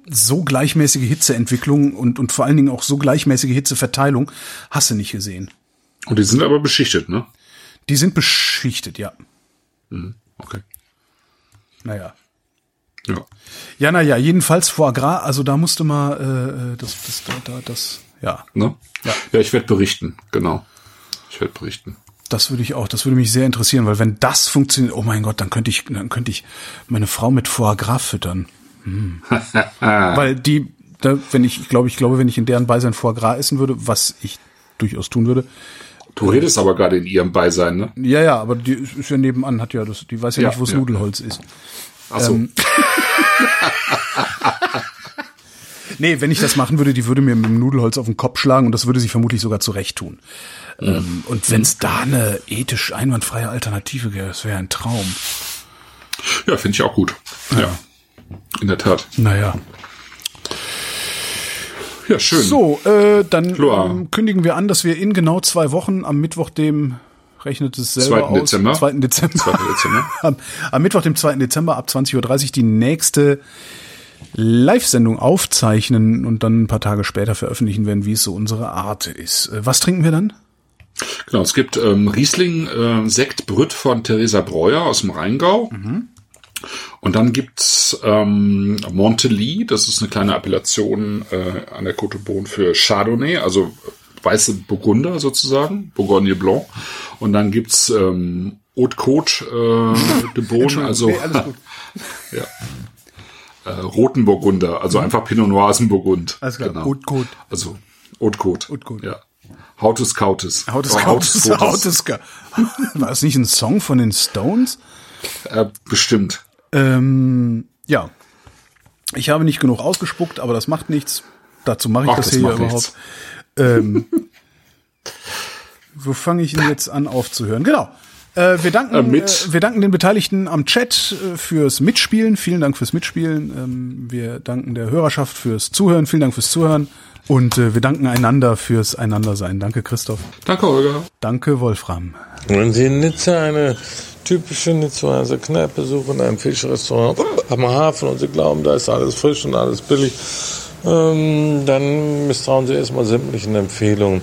so gleichmäßige Hitzeentwicklung und, und vor allen Dingen auch so gleichmäßige Hitzeverteilung hast du nicht gesehen. Und die sind aber beschichtet, ne? Die sind beschichtet, ja. Mhm, okay. Naja. Ja. Ja, naja, jedenfalls Foie Gras, also da musste mal äh, äh das, das, da, da, das, ja. Ne? Ja, ja ich werde berichten, genau. Ich werde berichten. Das würde ich auch, das würde mich sehr interessieren, weil wenn das funktioniert, oh mein Gott, dann könnte ich, dann könnte ich meine Frau mit Foie Gras füttern. Hm. weil die, da, wenn ich, glaube ich, glaube, wenn ich in deren Beisein Foie Gras essen würde, was ich durchaus tun würde. Du redest aber gerade in ihrem Beisein, ne? Ja, ja, aber die ist ja nebenan, hat ja das, die weiß ja, ja nicht, wo das ja. Nudelholz ist. Ach so. Ähm, nee, wenn ich das machen würde, die würde mir mit dem Nudelholz auf den Kopf schlagen und das würde sie vermutlich sogar zurecht tun. Mhm. Ähm, und wenn es da eine ethisch einwandfreie Alternative gäbe, das wäre ein Traum. Ja, finde ich auch gut. Ja. ja. In der Tat. Naja. Ja, schön. So, äh, dann ähm, kündigen wir an, dass wir in genau zwei Wochen am Mittwoch, dem rechnet es selber 2. Dezember. 2. Dezember. 2. Dezember. am, am, Mittwoch, dem 2. Dezember ab 20.30 Uhr die nächste Live-Sendung aufzeichnen und dann ein paar Tage später veröffentlichen werden, wie es so unsere Art ist. Äh, was trinken wir dann? Genau, es gibt ähm, Riesling äh, Sekt Brütt von Theresa Breuer aus dem Rheingau. Mhm. Und dann gibt's ähm, Montelí, das ist eine kleine Appellation äh, an der Côte d'Or für Chardonnay, also weiße Burgunder sozusagen, Bourgogne Blanc. Und dann gibt's ähm, Haute Côte äh, de Beaune, also ja. Äh, roten Burgunder, also mhm. einfach Pinot Noirs Burgund. Alles klar, genau. Haute Côte. Also. Haute Côte. Ja. Hautes Kautes. Hautes Kautes. Hautes War das nicht ein Song von den Stones? Äh, bestimmt. Ähm, ja. Ich habe nicht genug ausgespuckt, aber das macht nichts. Dazu mache ich Ach, das, das hier überhaupt. Ähm, wo fange ich denn jetzt an aufzuhören? Genau. Äh, wir, danken, äh, äh, wir danken den Beteiligten am Chat äh, fürs Mitspielen. Vielen Dank fürs Mitspielen. Ähm, wir danken der Hörerschaft fürs Zuhören. Vielen Dank fürs Zuhören. Und äh, wir danken einander fürs Einandersein. Danke, Christoph. Danke, Holger. Danke, Wolfram. Wenn Sie in Nizza eine typische Nizzaer Kneipe suchen, ein Fischrestaurant am Hafen und Sie glauben, da ist alles frisch und alles billig, ähm, dann misstrauen Sie erstmal sämtlichen Empfehlungen.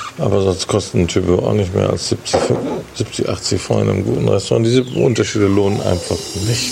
Aber sonst kosten Typo auch nicht mehr als 70, 70 80 Franc in einem guten Restaurant. Diese Unterschiede lohnen einfach nicht.